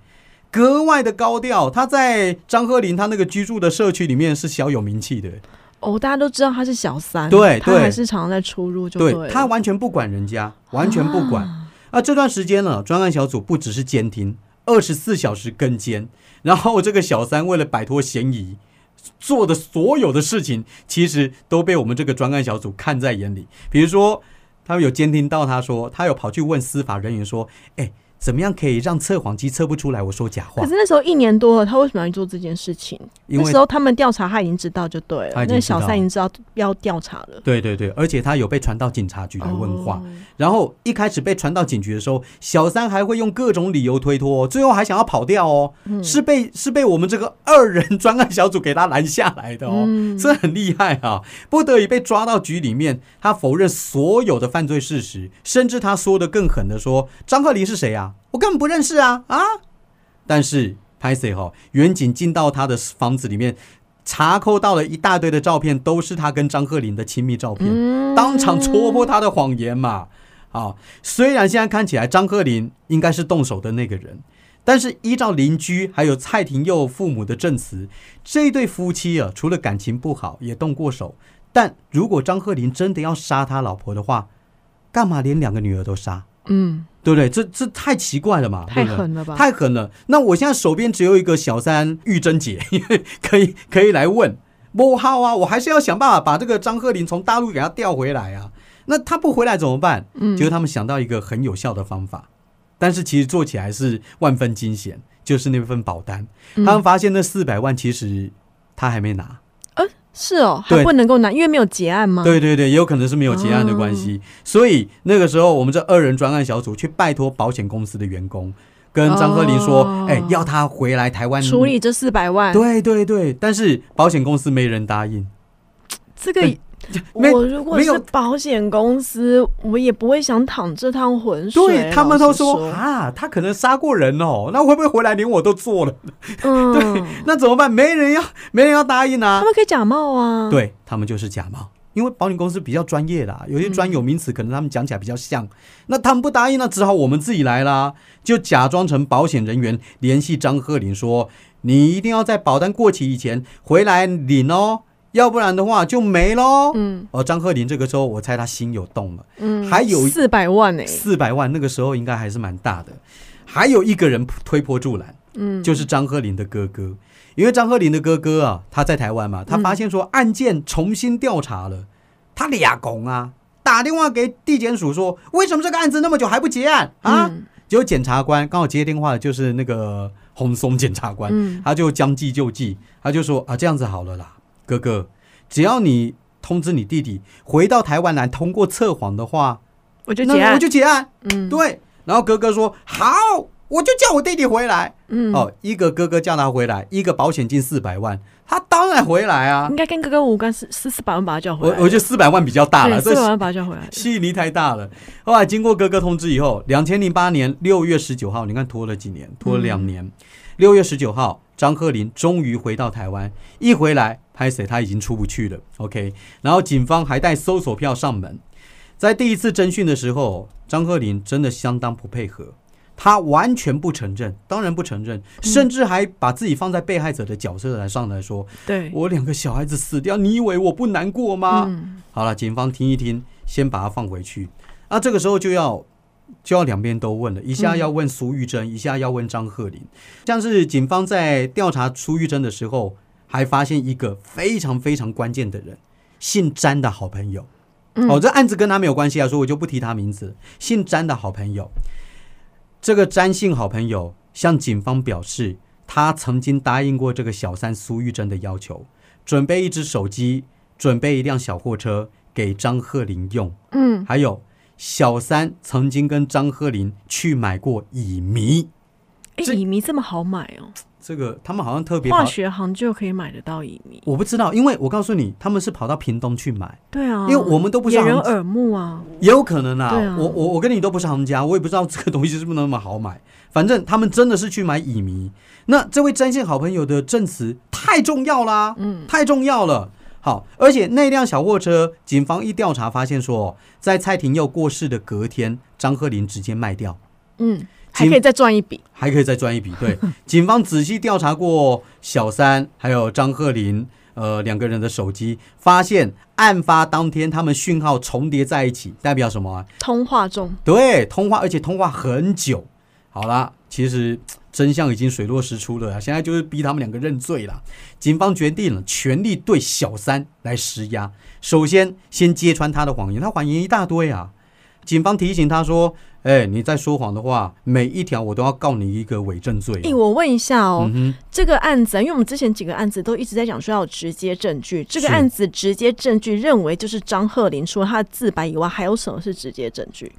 Speaker 1: 格外的高调。他在张鹤林他那个居住的社区里面是小有名气的。
Speaker 2: 哦，大家都知道他是小三，
Speaker 1: 对，
Speaker 2: 他还是常常在出入，就
Speaker 1: 对他完全不管人家，完全不管。啊，这段时间呢，专案小组不只是监听。二十四小时跟监，然后这个小三为了摆脱嫌疑，做的所有的事情，其实都被我们这个专案小组看在眼里。比如说，他们有监听到他说，他有跑去问司法人员说：“哎。”怎么样可以让测谎机测不出来我说假话？
Speaker 2: 可是那时候一年多了，他为什么要做这件事情？那时候他们调查他已经知道就对了，那小三已经知道要调查了。
Speaker 1: 对对对，而且他有被传到警察局来问话，然后一开始被传到警局的时候，小三还会用各种理由推脱，最后还想要跑掉哦，是被是被我们这个二人专案小组给他拦下来的哦，这很厉害啊！不得已被抓到局里面，他否认所有的犯罪事实，甚至他说的更狠的说：“张鹤林是谁啊？”我根本不认识啊啊！但是拍谁哈？远景进到他的房子里面，查扣到了一大堆的照片，都是他跟张鹤林的亲密照片，当场戳破他的谎言嘛！啊，虽然现在看起来张鹤林应该是动手的那个人，但是依照邻居还有蔡廷佑父母的证词，这对夫妻啊，除了感情不好，也动过手。但如果张鹤林真的要杀他老婆的话，干嘛连两个女儿都杀？嗯。对不对？这这太奇怪了嘛！
Speaker 2: 太狠了吧！
Speaker 1: 太狠了。那我现在手边只有一个小三玉珍姐，可以可以来问。不好啊，我还是要想办法把这个张鹤林从大陆给他调回来啊。那他不回来怎么办？嗯，结果他们想到一个很有效的方法，但是其实做起来是万分惊险，就是那份保单。他们发现那四百万其实他还没拿。
Speaker 2: 是哦，还不能够拿，因为没有结案吗？
Speaker 1: 对对对，也有可能是没有结案的关系。所以那个时候，我们这二人专案小组去拜托保险公司的员工，跟张鹤林说：“哎，要他回来台湾
Speaker 2: 处理这四百万。”
Speaker 1: 对对对，但是保险公司没人答应。
Speaker 2: 这个。我如果是保险公司，我也不会想淌这趟浑水。
Speaker 1: 对他们都说啊，他可能杀过人哦，那会不会回来连我都做了？嗯，对，那怎么办？没人要，没人要答应啊。
Speaker 2: 他们可以假冒啊。
Speaker 1: 对他们就是假冒，因为保险公司比较专业的，有些专有名词可能他们讲起来比较像。那他们不答应，那只好我们自己来啦，就假装成保险人员联系张鹤林说：“你一定要在保单过期以前回来领哦。”要不然的话就没喽。嗯，哦，张鹤龄这个时候，我猜他心有动了。嗯，还有
Speaker 2: 四百万呢，
Speaker 1: 四百万那个时候应该还是蛮大的。还有一个人推波助澜，嗯，就是张鹤龄的哥哥。因为张鹤龄的哥哥啊，他在台湾嘛，他发现说案件重新调查了，他俩拱啊，打电话给地检署说，为什么这个案子那么久还不结案啊？结果检察官刚好接电话的就是那个洪松检察官，他就将计就计，他就说啊，这样子好了啦。哥哥，只要你通知你弟弟回到台湾来通过测谎的话，
Speaker 2: 我就结案，
Speaker 1: 我就结案。嗯，对。然后哥哥说好，我就叫我弟弟回来。嗯，哦，一个哥哥叫他回来，一个保险金四百万，他当然回来啊。
Speaker 2: 应该跟哥哥无关，是是四百万把他叫回来。
Speaker 1: 我我觉得四百万比较大了，
Speaker 2: 四百万把他叫回来，
Speaker 1: 吸引力太大了。后来经过哥哥通知以后，两千零八年六月十九号，你看拖了几年，拖了两年。六月十九号，张鹤林终于回到台湾，一回来。拍谁？他已经出不去了。OK，然后警方还带搜索票上门。在第一次侦讯的时候，张鹤林真的相当不配合，他完全不承认，当然不承认，甚至还把自己放在被害者的角色来上来说：“
Speaker 2: 对
Speaker 1: 我两个小孩子死掉，你以为我不难过吗？”好了，警方听一听，先把他放回去。那这个时候就要就要两边都问了，一下要问苏玉珍，一下要问张鹤林。像是警方在调查苏玉珍的时候。还发现一个非常非常关键的人，姓詹的好朋友。哦，这案子跟他没有关系啊，所以我就不提他名字。姓詹的好朋友，这个詹姓好朋友向警方表示，他曾经答应过这个小三苏玉珍的要求，准备一只手机，准备一辆小货车给张鹤林用。嗯，还有小三曾经跟张鹤林去买过乙醚。
Speaker 2: 哎，
Speaker 1: 这
Speaker 2: 乙醚这么好买哦，
Speaker 1: 这个他们好像特别跑，
Speaker 2: 化学行就可以买得到乙醚。
Speaker 1: 我不知道，因为我告诉你，他们是跑到屏东去买，
Speaker 2: 对啊，
Speaker 1: 因为我们都不是行
Speaker 2: 掩人耳目啊。
Speaker 1: 也有可能啊。
Speaker 2: 啊
Speaker 1: 我我我跟你都不是行家，我也不知道这个东西是不是那么好买。反正他们真的是去买乙醚。那这位真心好朋友的证词太重要啦，
Speaker 2: 嗯，
Speaker 1: 太重要了。好，而且那辆小货车，警方一调查发现说，在蔡廷佑过世的隔天，张鹤林直接卖掉。
Speaker 2: 嗯，还可以再赚一笔。
Speaker 1: 还可以再赚一笔。对，警方仔细调查过小三还有张鹤林呃两个人的手机，发现案发当天他们讯号重叠在一起，代表什么啊？
Speaker 2: 通话中，
Speaker 1: 对，通话，而且通话很久。好啦，其实真相已经水落石出了啊，现在就是逼他们两个认罪了。警方决定了，全力对小三来施压。首先，先揭穿他的谎言，他谎言一大堆啊。警方提醒他说：“哎、你在说谎的话，每一条我都要告你一个伪证罪、
Speaker 2: 哎、我问一下哦，
Speaker 1: 嗯，
Speaker 2: 这个案子啊，因为我们之前几个案子都一直在讲说要有直接证据，这个案子直接证据认为就是张鹤林除了他的自白以外，还有什么是直接证据？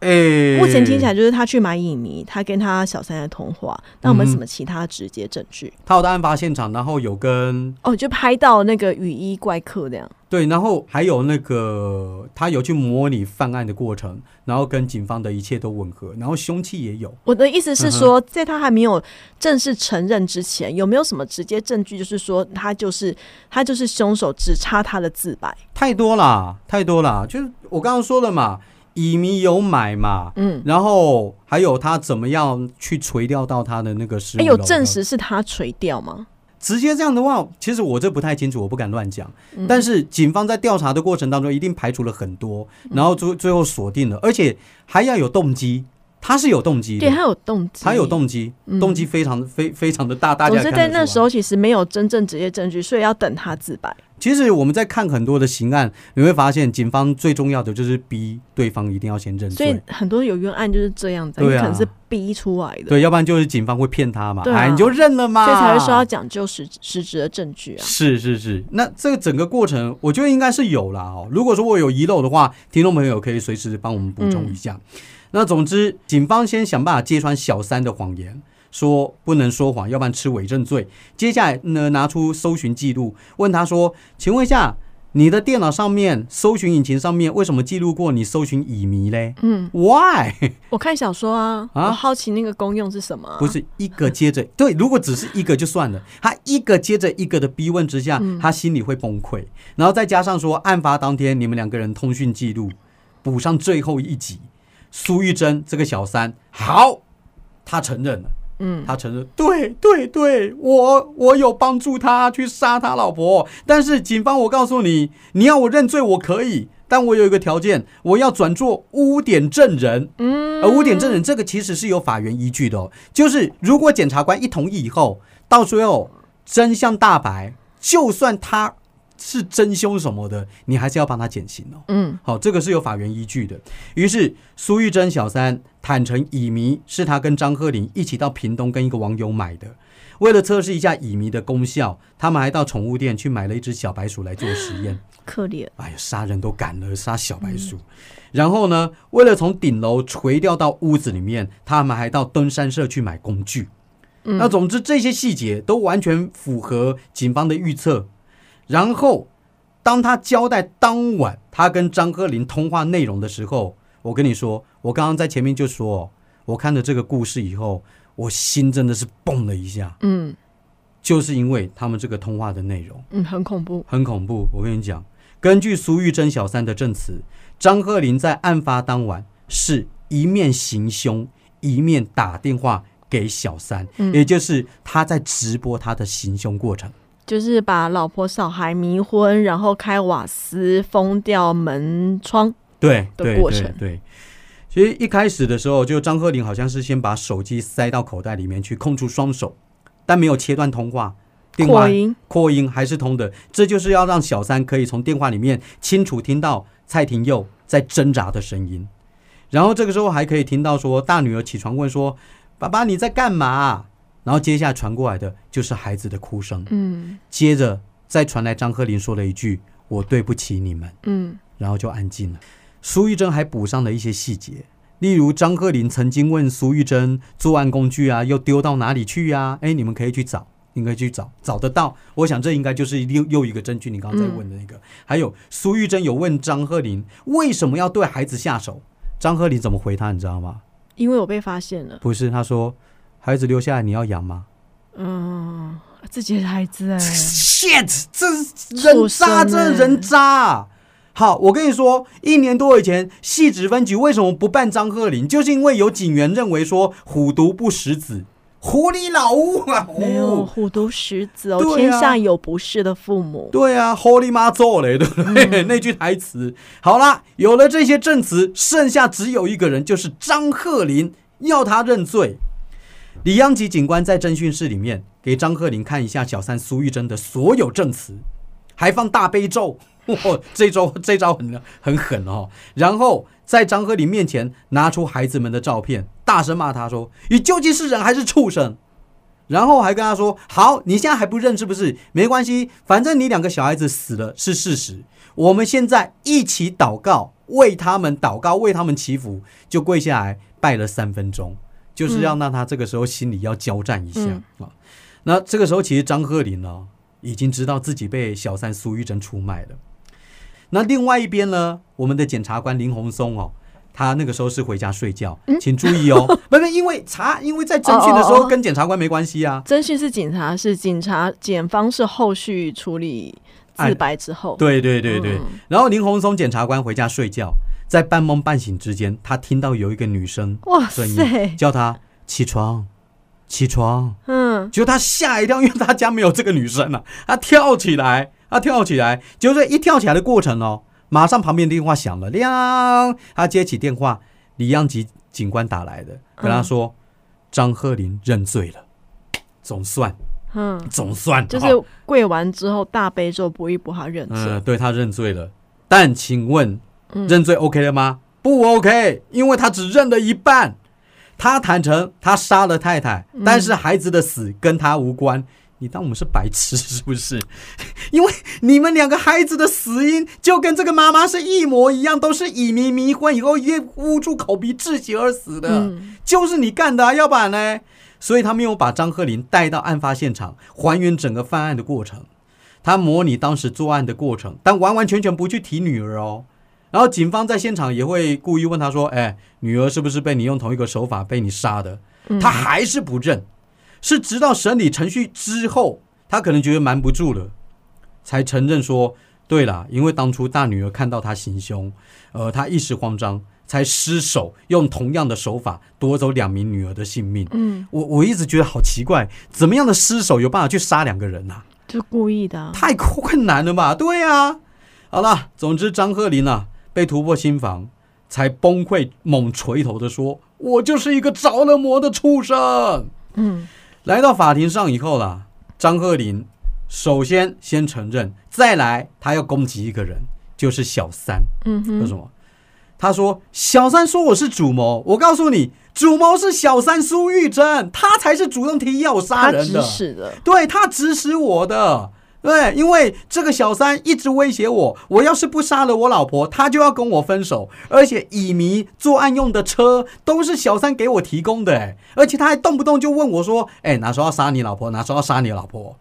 Speaker 1: 哎、
Speaker 2: 目前听起来就是他去买影迷，他跟他小三的通话，那我们什么其他直接证据？
Speaker 1: 他有到案发现场，然后有跟
Speaker 2: 哦，就拍到那个雨衣怪客这样。
Speaker 1: 对，然后还有那个他有去模拟犯案的过程，然后跟警方的一切都吻合，然后凶器也有。
Speaker 2: 我的意思是说，在他还没有正式承认之前，有没有什么直接证据，就是说他就是他就是凶手，只差他的自白？
Speaker 1: 太多啦，太多啦！就是我刚刚说了嘛，乙醚有买嘛，
Speaker 2: 嗯，
Speaker 1: 然后还有他怎么样去垂钓到他的那个
Speaker 2: 哎，有证实是他垂钓吗？
Speaker 1: 直接这样的话，其实我这不太清楚，我不敢乱讲。
Speaker 2: 嗯。
Speaker 1: 但是警方在调查的过程当中，一定排除了很多，
Speaker 2: 嗯。
Speaker 1: 然后最最后锁定了，而且还要有动机，他是有动机的。
Speaker 2: 对，他有动机，
Speaker 1: 他有动机，
Speaker 2: 嗯。
Speaker 1: 动机非常非非常的大，大家
Speaker 2: 总是在那时候其实没有真正直接证据，所以要等他自白。
Speaker 1: 其实我们在看很多的刑案，你会发现警方最重要的就是逼对方一定要先认罪。
Speaker 2: 所以，很多有冤案就是这样子，
Speaker 1: 对啊。
Speaker 2: 有可能是逼出来的，
Speaker 1: 对，要不然就是警方会骗他嘛，哎，你就认了嘛，
Speaker 2: 所以才会说要讲究实实质的证据啊。
Speaker 1: 是是是，那这个整个过程，我觉得应该是有啦哦。如果说我有遗漏的话，听众朋友可以随时帮我们补充一下。那总之，警方先想办法揭穿小三的谎言，说不能说谎，要不然吃伪证罪。接下来呢，拿出搜寻记录，问他说：“请问一下，你的电脑上面搜寻引擎上面为什么记录过你搜寻乙醚嘞
Speaker 2: 嗯
Speaker 1: ，？Why？
Speaker 2: 我看小说啊，
Speaker 1: 啊
Speaker 2: 我好奇那个功用是什么啊、
Speaker 1: 不是一个接着对，如果只是一个就算了，他一个接着一个的逼问之下，
Speaker 2: 嗯
Speaker 1: 他心里会崩溃。然后再加上说，案发当天你们两个人通讯记录，补上最后一集，苏玉珍这个小三，好，他承认了。
Speaker 2: 嗯，
Speaker 1: 他承认，对对对，我我有帮助他去杀他老婆，但是警方，我告诉你，你要我认罪，我可以，但我有一个条件，我要转做污点证人。
Speaker 2: 嗯，
Speaker 1: 而污点证人这个其实是有法源依据的、哦，就是如果检察官一同意以后，到最后真相大白，就算他是真凶什么的，你还是要帮他减刑哦。
Speaker 2: 嗯
Speaker 1: 好，这个是有法源依据的。于是苏玉珍小三坦诚乙醚是他跟张鹤龄一起到屏东跟一个网友买的。为了测试一下乙醚的功效，他们还到宠物店去买了一只小白鼠来做实验。
Speaker 2: 可怜，
Speaker 1: 哎呀，杀人都敢了，杀小白鼠。然后呢，为了从顶楼垂钓到屋子里面，他们还到登山社去买工具。
Speaker 2: 嗯
Speaker 1: 那总之这些细节都完全符合警方的预测。然后，当他交代当晚他跟张鹤林通话内容的时候，我跟你说，我刚刚在前面就说，我看了这个故事以后，我心真的是蹦了一下，
Speaker 2: 嗯
Speaker 1: 就是因为他们这个通话的内容。
Speaker 2: 嗯，很恐怖，
Speaker 1: 很恐怖。我跟你讲，根据苏玉珍小三的证词，张鹤林在案发当晚是一面行凶，一面打电话给小三，
Speaker 2: 嗯
Speaker 1: 也就是他在直播他的行凶过程。
Speaker 2: 就是把老婆小孩迷昏，然后开瓦斯封掉门窗。
Speaker 1: 对对
Speaker 2: 的过程
Speaker 1: 对对。其实一开始的时候，就张鹤龄好像是先把手机塞到口袋里面去，空出双手，但没有切断通话，电话
Speaker 2: 扩音，
Speaker 1: 扩音还是通的，这就是要让小三可以从电话里面清楚听到蔡廷佑在挣扎的声音，然后这个时候还可以听到说大女儿起床问说：“爸爸你在干嘛？”然后接下来传过来的就是孩子的哭声，
Speaker 2: 嗯
Speaker 1: 接着再传来张鹤林说了一句：“我对不起你们。”
Speaker 2: 嗯
Speaker 1: 然后就安静了。苏玉珍还补上了一些细节，例如张鹤林曾经问苏玉珍作案工具啊，又丢到哪里去呀、哎，你们可以去找，应该去找，找得到。我想这应该就是又又一个证据。你刚刚在问的那个，还有苏玉珍有问张鹤林为什么要对孩子下手，张鹤林怎么回他，你知道吗？
Speaker 2: 因为我被发现了，
Speaker 1: 不是，他说孩子留下来你要养吗
Speaker 2: 嗯，自己的孩子哎、
Speaker 1: ？shit，这人渣，这
Speaker 2: 欸
Speaker 1: 人渣啊！好，我跟你说，一年多以前，细指分局为什么不办张鹤林？就是因为有警员认为说虎毒不食子，狐狸老屋啊，
Speaker 2: 没有
Speaker 1: 虎
Speaker 2: 虎毒食子哦，
Speaker 1: 啊
Speaker 2: 天下有不是的父母。
Speaker 1: 对啊，Holy 妈做嘞，对不对？那句台词。好啦，有了这些证词，剩下只有一个人，就是张鹤林，要他认罪。李央吉警官在侦讯室里面给张鹤龄看一下小三苏玉珍的所有证词，还放大悲咒，哇，这招这招很很狠哦。然后在张鹤龄面前拿出孩子们的照片，大声骂他说：“你究竟是人还是畜生？”然后还跟他说：“好，你现在还不认是不是？没关系，反正你两个小孩子死了是事实。我们现在一起祷告，为他们祷告，为他们祈福，就跪下来拜了三分钟，就是要让他这个时候心里要交战一下啊、
Speaker 2: 嗯
Speaker 1: 那这个时候，其实张鹤林呢，已经知道自己被小三苏玉珍出卖了。那另外一边呢，我们的检察官林宏松哦。他那个时候是回家睡觉，请注意哦，不不，因为查，因为在侦讯的时候跟检察官没关系啊，
Speaker 2: 侦讯是警察，是警察，检方是后续处理自白之后。
Speaker 1: 对对对对。
Speaker 2: 嗯
Speaker 1: 然后林宏松检察官回家睡觉，在半梦半醒之间，他听到有一个女生
Speaker 2: 哇
Speaker 1: 声音
Speaker 2: 塞，
Speaker 1: 叫他起床，起床。
Speaker 2: 嗯，
Speaker 1: 结果他吓一跳，因为他家没有这个女生啊，他跳起来，他跳起来，就是一跳起来的过程哦，马上旁边电话响了，亮，他接起电话，李央吉警官打来的，跟他说、张鹤林认罪了，总算
Speaker 2: 嗯，
Speaker 1: 总算
Speaker 2: 就是跪完之后大悲咒补一补，他认罪。
Speaker 1: 嗯，对他认罪了，但请问
Speaker 2: 嗯
Speaker 1: 认罪 OK 了吗？不 OK，因为他只认了一半。他坦诚他杀了太太，
Speaker 2: 嗯
Speaker 1: 但是孩子的死跟他无关。你当我们是白痴 是不是？因为你们两个孩子的死因就跟这个妈妈是一模一样，都是乙醚迷昏以后因捂住口鼻窒息而死的，
Speaker 2: 嗯
Speaker 1: 就是你干的、啊，要不然呢？所以他没有把张鹤林带到案发现场，还原整个犯案的过程。他模拟当时作案的过程，但完完全全不去提女儿哦。然后警方在现场也会故意问他说：“哎，女儿是不是被你用同一个手法被你杀的？”他还是不认，是直到审理程序之后，他可能觉得瞒不住了，才承认说：“对啦，因为当初大女儿看到他行凶，呃，他一时慌张，才失手用同样的手法夺走两名女儿的性命。”
Speaker 2: 嗯，
Speaker 1: 我我一直觉得好奇怪，怎么样的失手有办法去杀两个人呐、
Speaker 2: 就故意的啊。
Speaker 1: 太困难了吧？对啊，好了，总之张鹤林啊被突破心防，才崩溃猛捶头的说：“我就是一个着了魔的畜生。
Speaker 2: 嗯，”
Speaker 1: 来到法庭上以后啦，张鹤林首先先承认，再来他要攻击一个人，就是小三。
Speaker 2: 嗯哼，
Speaker 1: 为什么？他说小三说我是主谋，我告诉你，主谋是小三苏玉珍，他才是主动提议要我杀
Speaker 2: 他指
Speaker 1: 人的。
Speaker 2: 使的。
Speaker 1: 对他指使我的。对，因为这个小三一直威胁我，我要是不杀了我老婆，他就要跟我分手。而且乙醚作案用的车都是小三给我提供的，哎，而且他还动不动就问我说：“哎，哪时候要杀你老婆？哪时候要杀你老婆？”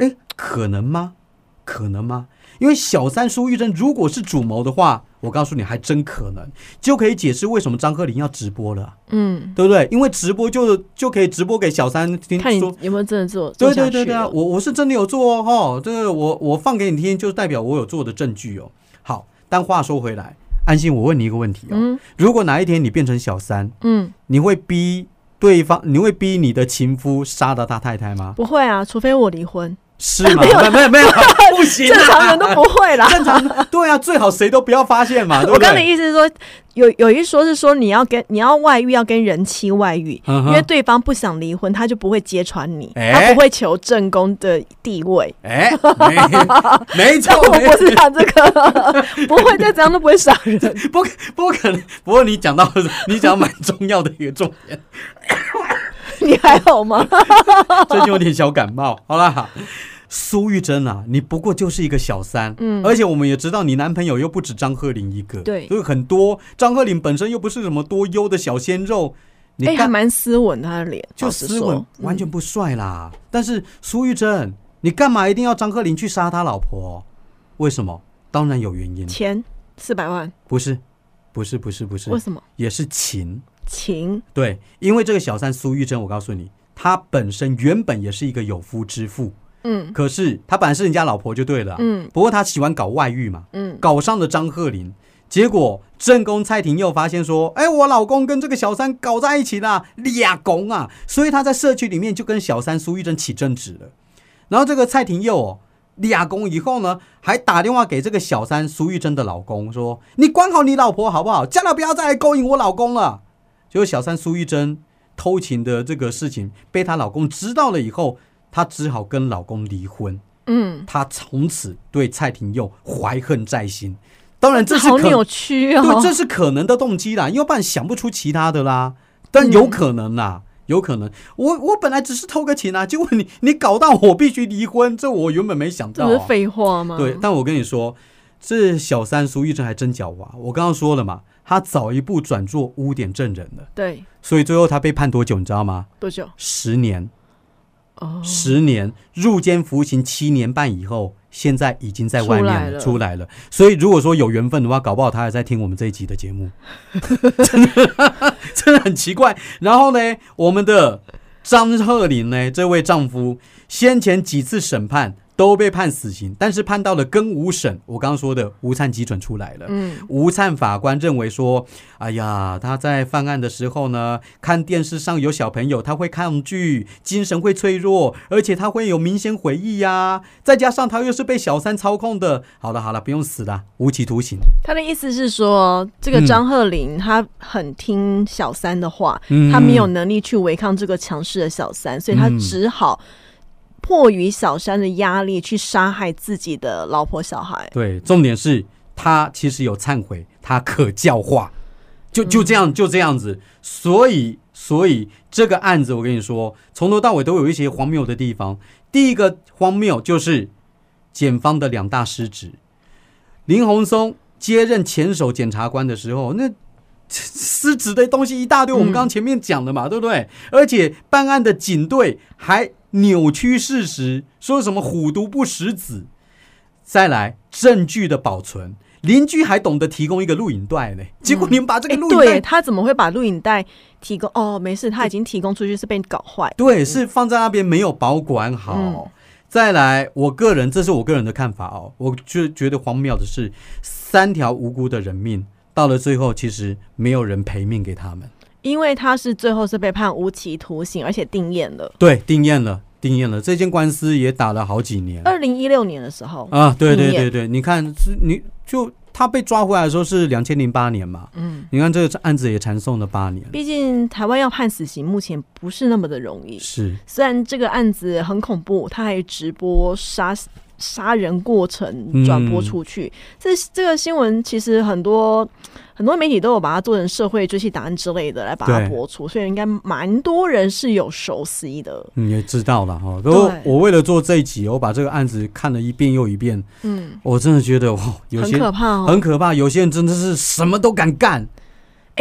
Speaker 1: 哎，可能吗？可能吗？因为小三苏玉珍如果是主谋的话，我告诉你，还真可能，就可以解释为什么张鹤龄要直播了，
Speaker 2: 嗯，
Speaker 1: 对不对？因为直播就就可以直播给小三听
Speaker 2: 看你
Speaker 1: 说。
Speaker 2: 有没有真的做。
Speaker 1: 对对对对啊，我我是真的有做哦，哈，这个我我放给你听，就是代表我有做的证据哦。好，但话说回来，安心，我问你一个问题哦，
Speaker 2: 嗯
Speaker 1: 如果哪一天你变成小三，
Speaker 2: 嗯，
Speaker 1: 你会逼对方，你会逼你的情夫杀了他太太吗？
Speaker 2: 不会啊，除非我离婚，
Speaker 1: 是吗？没有没有没有，不行、啊，
Speaker 2: 正常人都不会啦。
Speaker 1: 正常的对啊，最好谁都不要发现嘛，
Speaker 2: 我刚才的？意思是说，有有一说是说你要跟你要外遇，要跟人妻外遇，
Speaker 1: 嗯
Speaker 2: 因为对方不想离婚，他就不会揭穿你，
Speaker 1: 哎
Speaker 2: 他不会求正宫的地位。
Speaker 1: 哎，没没错，
Speaker 2: 我是讲这个，不会再怎样都不会杀人。
Speaker 1: 不不可能。不过你讲到你讲蛮重要的一个重点，
Speaker 2: 你还好吗？
Speaker 1: 最近有点小感冒。好啦，苏玉珍啊，你不过就是一个小三，嗯，而且我们也知道你男朋友又不止张鹤龄一个，
Speaker 2: 对，
Speaker 1: 所以很多张鹤龄本身又不是什么多优的小鲜肉，
Speaker 2: 哎，还蛮斯文，他的脸
Speaker 1: 就斯文，完全不帅啦。但是苏玉珍，你干嘛一定要张鹤龄去杀他老婆？为什么？当然有原因，
Speaker 2: 钱四百万，
Speaker 1: 不是，不是，不是，不是，
Speaker 2: 为什么？
Speaker 1: 也是情。
Speaker 2: 情，
Speaker 1: 对，因为这个小三苏玉珍，我告诉你，她本身原本也是一个有夫之妇。嗯，可是他本来是人家老婆就对了，嗯，不过他喜欢搞外遇嘛，嗯，搞上了张鹤林，结果正宫蔡廷佑发现说，哎，我老公跟这个小三搞在一起了，俩公啊，所以他在社区里面就跟小三苏玉珍起争执了，然后这个蔡廷佑哦，俩公以后呢，还打电话给这个小三苏玉珍的老公说，你管好你老婆好不好，将来不要再来勾引我老公了。结果小三苏玉珍偷情的这个事情被她老公知道了以后。她只好跟老公离婚。嗯，她从此对蔡廷佑怀恨在心。当然，这是
Speaker 2: 好扭曲哦。
Speaker 1: 对，这是可能的动机啦，要不然想不出其他的啦。但有可能啦，有可能。我我本来只是偷个情啊，结果你你搞到我必须离婚，这我原本没想到。
Speaker 2: 这是废话吗？
Speaker 1: 对，但我跟你说，这小三苏玉珍还真狡猾。我刚刚说了嘛，他早一步转做污点证人了。
Speaker 2: 对，
Speaker 1: 所以最后他被判多久？你知道吗？
Speaker 2: 多久？
Speaker 1: 十年。十年入监服刑七年半以后，现在已经在外面出来了。所以如果说有缘分的话，搞不好他还在听我们这一集的节目，真的 真的很奇怪。然后呢，我们的张鹤林呢，这位丈夫先前几次审判。都被判死刑，但是判到了更五审，我刚刚说的吴灿基准出来了。嗯，无灿法官认为说，哎呀，他在犯案的时候呢，看电视上有小朋友，他会抗拒，精神会脆弱，而且他会有明显回忆呀。再加上他又是被小三操控的，好了好了，不用死了，无期徒刑。
Speaker 2: 他的意思是说，这个张鹤龄他很听小三的话，他没有能力去违抗这个强势的小三，所以他只好。迫于小三的压力去杀害自己的老婆小孩，
Speaker 1: 对，重点是他其实有忏悔，他可教化，就就这样就这样子，所以所以这个案子我跟你说，从头到尾都有一些荒谬的地方。第一个荒谬就是检方的两大失职，林鸿松接任前手检察官的时候，那 失职的东西一大堆，我们刚刚前面讲的嘛，对不对？而且办案的警队还。扭曲事实，说什么虎毒不食子？再来证据的保存，邻居还懂得提供一个录影带呢。结果你们把这个录影带，
Speaker 2: 他怎么会把录影带提供？哦，没事，他已经提供出去是被你搞坏。
Speaker 1: 对，是放在那边没有保管好。再来，我个人这是我个人的看法哦，我就觉得荒谬的是，三条无辜的人命到了最后，其实没有人赔命给他们。
Speaker 2: 因为他是最后是被判无期徒刑，而且定验了。
Speaker 1: 对，定验了，定验了。这件官司也打了好几年。
Speaker 2: 二零一六年的时候
Speaker 1: 啊，对对对对，你看，是你就他被抓回来的时候是两千零八年嘛，嗯，你看这个案子也缠讼了八年。
Speaker 2: 毕竟台湾要判死刑，目前不是那么的容易。
Speaker 1: 是，
Speaker 2: 虽然这个案子很恐怖，他还直播杀。杀人过程转播出去，这这个新闻其实很多很多媒体都有把它做成社会追缉档案之类的来把它播出，所以应该蛮多人是有熟悉的。
Speaker 1: 嗯，也知道了哈。都我为了做这一集，我把这个案子看了一遍又一遍。嗯，我真的觉得哇，有些
Speaker 2: 很可怕，
Speaker 1: 很可怕。有些人真的是什么都敢干。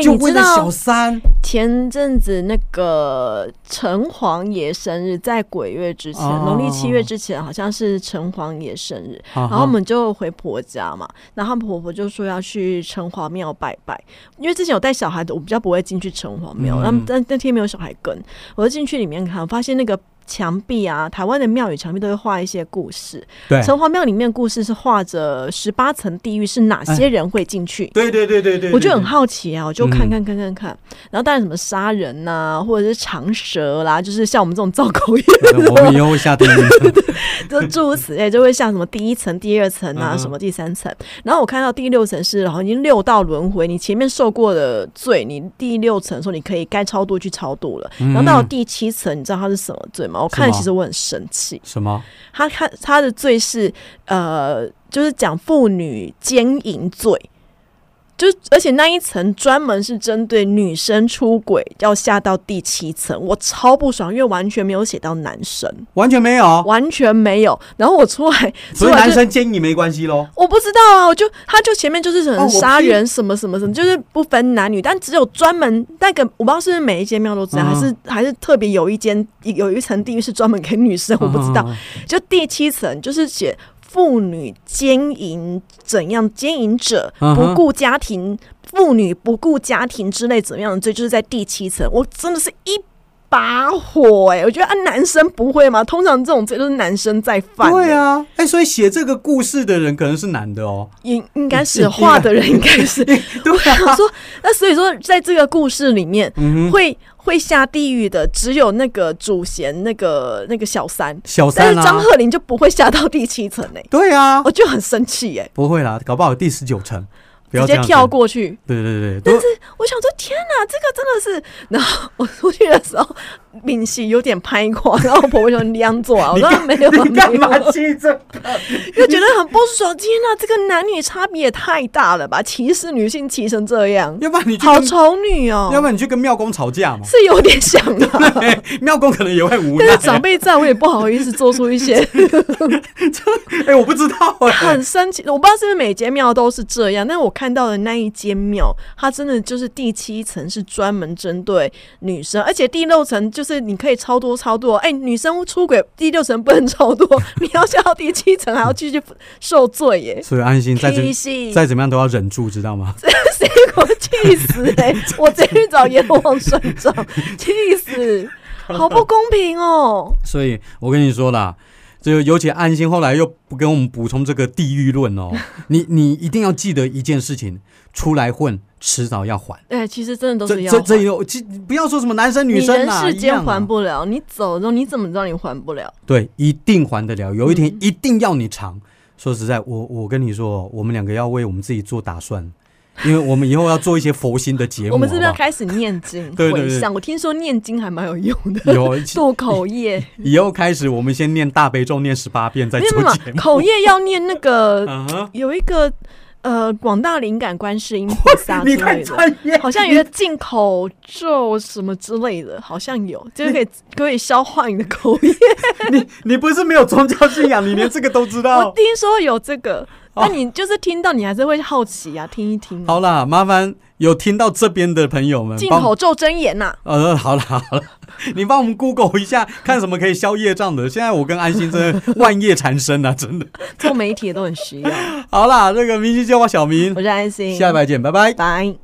Speaker 1: 就为了小三，
Speaker 2: 前阵子那个城隍爷生日，在鬼月之前，农历七月之前，好像是城隍爷生日，然后我们就回婆家嘛，然后婆婆就说要去城隍庙拜拜，因为之前有带小孩的，我比较不会进去城隍庙，然后但那天没有小孩跟，我就进去里面看，发现那个。墙壁啊，台湾的庙宇墙壁都会画一些故事。
Speaker 1: 对，
Speaker 2: 城隍庙里面故事是画着十八层地狱，是哪些人会进去？
Speaker 1: 对对对对对，
Speaker 2: 我就很好奇啊，我就看看看看看。然后当然什么杀人呐，或者是长蛇啦，就是像我们这种造口业，
Speaker 1: 我们以后会下地狱，
Speaker 2: 就诸如此类，就会像什么第一层、第二层啊，什么第三层。然后我看到第六层是，然后已经六道轮回，你前面受过的罪，你第六层说你可以该超度去超度了。然后到了第七层，你知道它是什么罪吗？我看其实我很生气。
Speaker 1: 什么？
Speaker 2: 他看他的罪是呃，就是讲妇女奸淫罪。就而且那一层专门是针对女生出轨要下到第七层，我超不爽，因为完全没有写到男生，
Speaker 1: 完全没有，
Speaker 2: 完全没有。然后我出来，
Speaker 1: 所以男生奸你没关系喽？
Speaker 2: 我不知道啊，我就他就前面就是什么杀人什么什么什么，就是不分男女，但只有专门那个我不知道是不是每一间庙都这样，还是还是特别有一间有一层地狱是专门给女生，我不知道。就第七层就是写。妇女奸淫怎样？奸淫者不顾家庭，妇女不顾家庭之类怎么样的罪，就是在第七层。我真的是一把火哎！我觉得啊，男生不会吗？通常这种罪都是男生在犯。
Speaker 1: 对啊，哎，所以写这个故事的人可能是男的哦。
Speaker 2: 应应该是画的人应该是。对啊，说那所以说，在这个故事里面会。会下地狱的只有那个主贤，那个那个小三，
Speaker 1: 小三，
Speaker 2: 但是张鹤龄就不会下到第七层呢。
Speaker 1: 对啊，
Speaker 2: 我就很生气哎。
Speaker 1: 不会啦，搞不好第十九层，
Speaker 2: 直接跳过去。
Speaker 1: 对对对，
Speaker 2: 但是我想说，天哪，这个真的是。然后我出去的时候。闽西有点拍垮，然后我婆婆就那样做啊，我说没有，
Speaker 1: 你干 嘛气这个？
Speaker 2: 又觉得很不爽。天哪，这个男女差别也太大了吧？歧视女性歧成这样，
Speaker 1: 要不然你
Speaker 2: 好丑女哦，
Speaker 1: 要不然你去跟庙公吵架嘛？
Speaker 2: 是有点像的，
Speaker 1: 庙公可能也会无
Speaker 2: 奈。但是长辈在，我也不好意思做出一些。
Speaker 1: 哎，我不知道，
Speaker 2: 很生气。我不知道是不是每间庙都是这样，但我看到的那一间庙，它真的就是第七层是专门针对女生，而且第六层。就是你可以超多超多，哎，女生出轨第六层不能超多，你要下到第七层还要继续受罪耶。
Speaker 1: 所以安心，再怎再怎么样都要忍住，知道吗？
Speaker 2: 谁我气死哎！我直接去找阎王算账，气死，好不公平哦。
Speaker 1: 所以我跟你说啦，就尤其安心后来又不跟我们补充这个地狱论哦，你你一定要记得一件事情，出来混。迟早要还，
Speaker 2: 哎，其实真的都是要
Speaker 1: 这这有，不要说什么男生女生
Speaker 2: 啊，人世间还不了，你走之后你怎么知道你还不了？
Speaker 1: 对，一定还得了，有一天一定要你偿。说实在，我我跟你说，我们两个要为我们自己做打算，因为我们以后要做一些佛心的节目。
Speaker 2: 我们是不是要开始念经？
Speaker 1: 对对对，
Speaker 2: 我听说念经还蛮有用的，
Speaker 1: 有
Speaker 2: 做口业。
Speaker 1: 以后开始，我们先念大悲咒，念十八遍再做节目。
Speaker 2: 口业要念那个，有一个。呃，广大灵感观世音菩萨 之类的，好像有个进口咒什么之类的，好像有，就是可以 可以消化你的口业。
Speaker 1: 你你不是没有宗教信仰，你连这个都知道？
Speaker 2: 我听说有这个，那你就是听到你还是会好奇啊，听一听。
Speaker 1: 好啦，麻烦有听到这边的朋友们，
Speaker 2: 进口咒真言呐。
Speaker 1: 呃，好了好了。你帮我们 Google 一下，看什么可以消业障的。现在我跟安心真的万业缠身啊，真的。
Speaker 2: 做媒体都很需要。
Speaker 1: 好啦，这个明星叫我小明，
Speaker 2: 我是安心，
Speaker 1: 下一拜见，拜拜，
Speaker 2: 拜。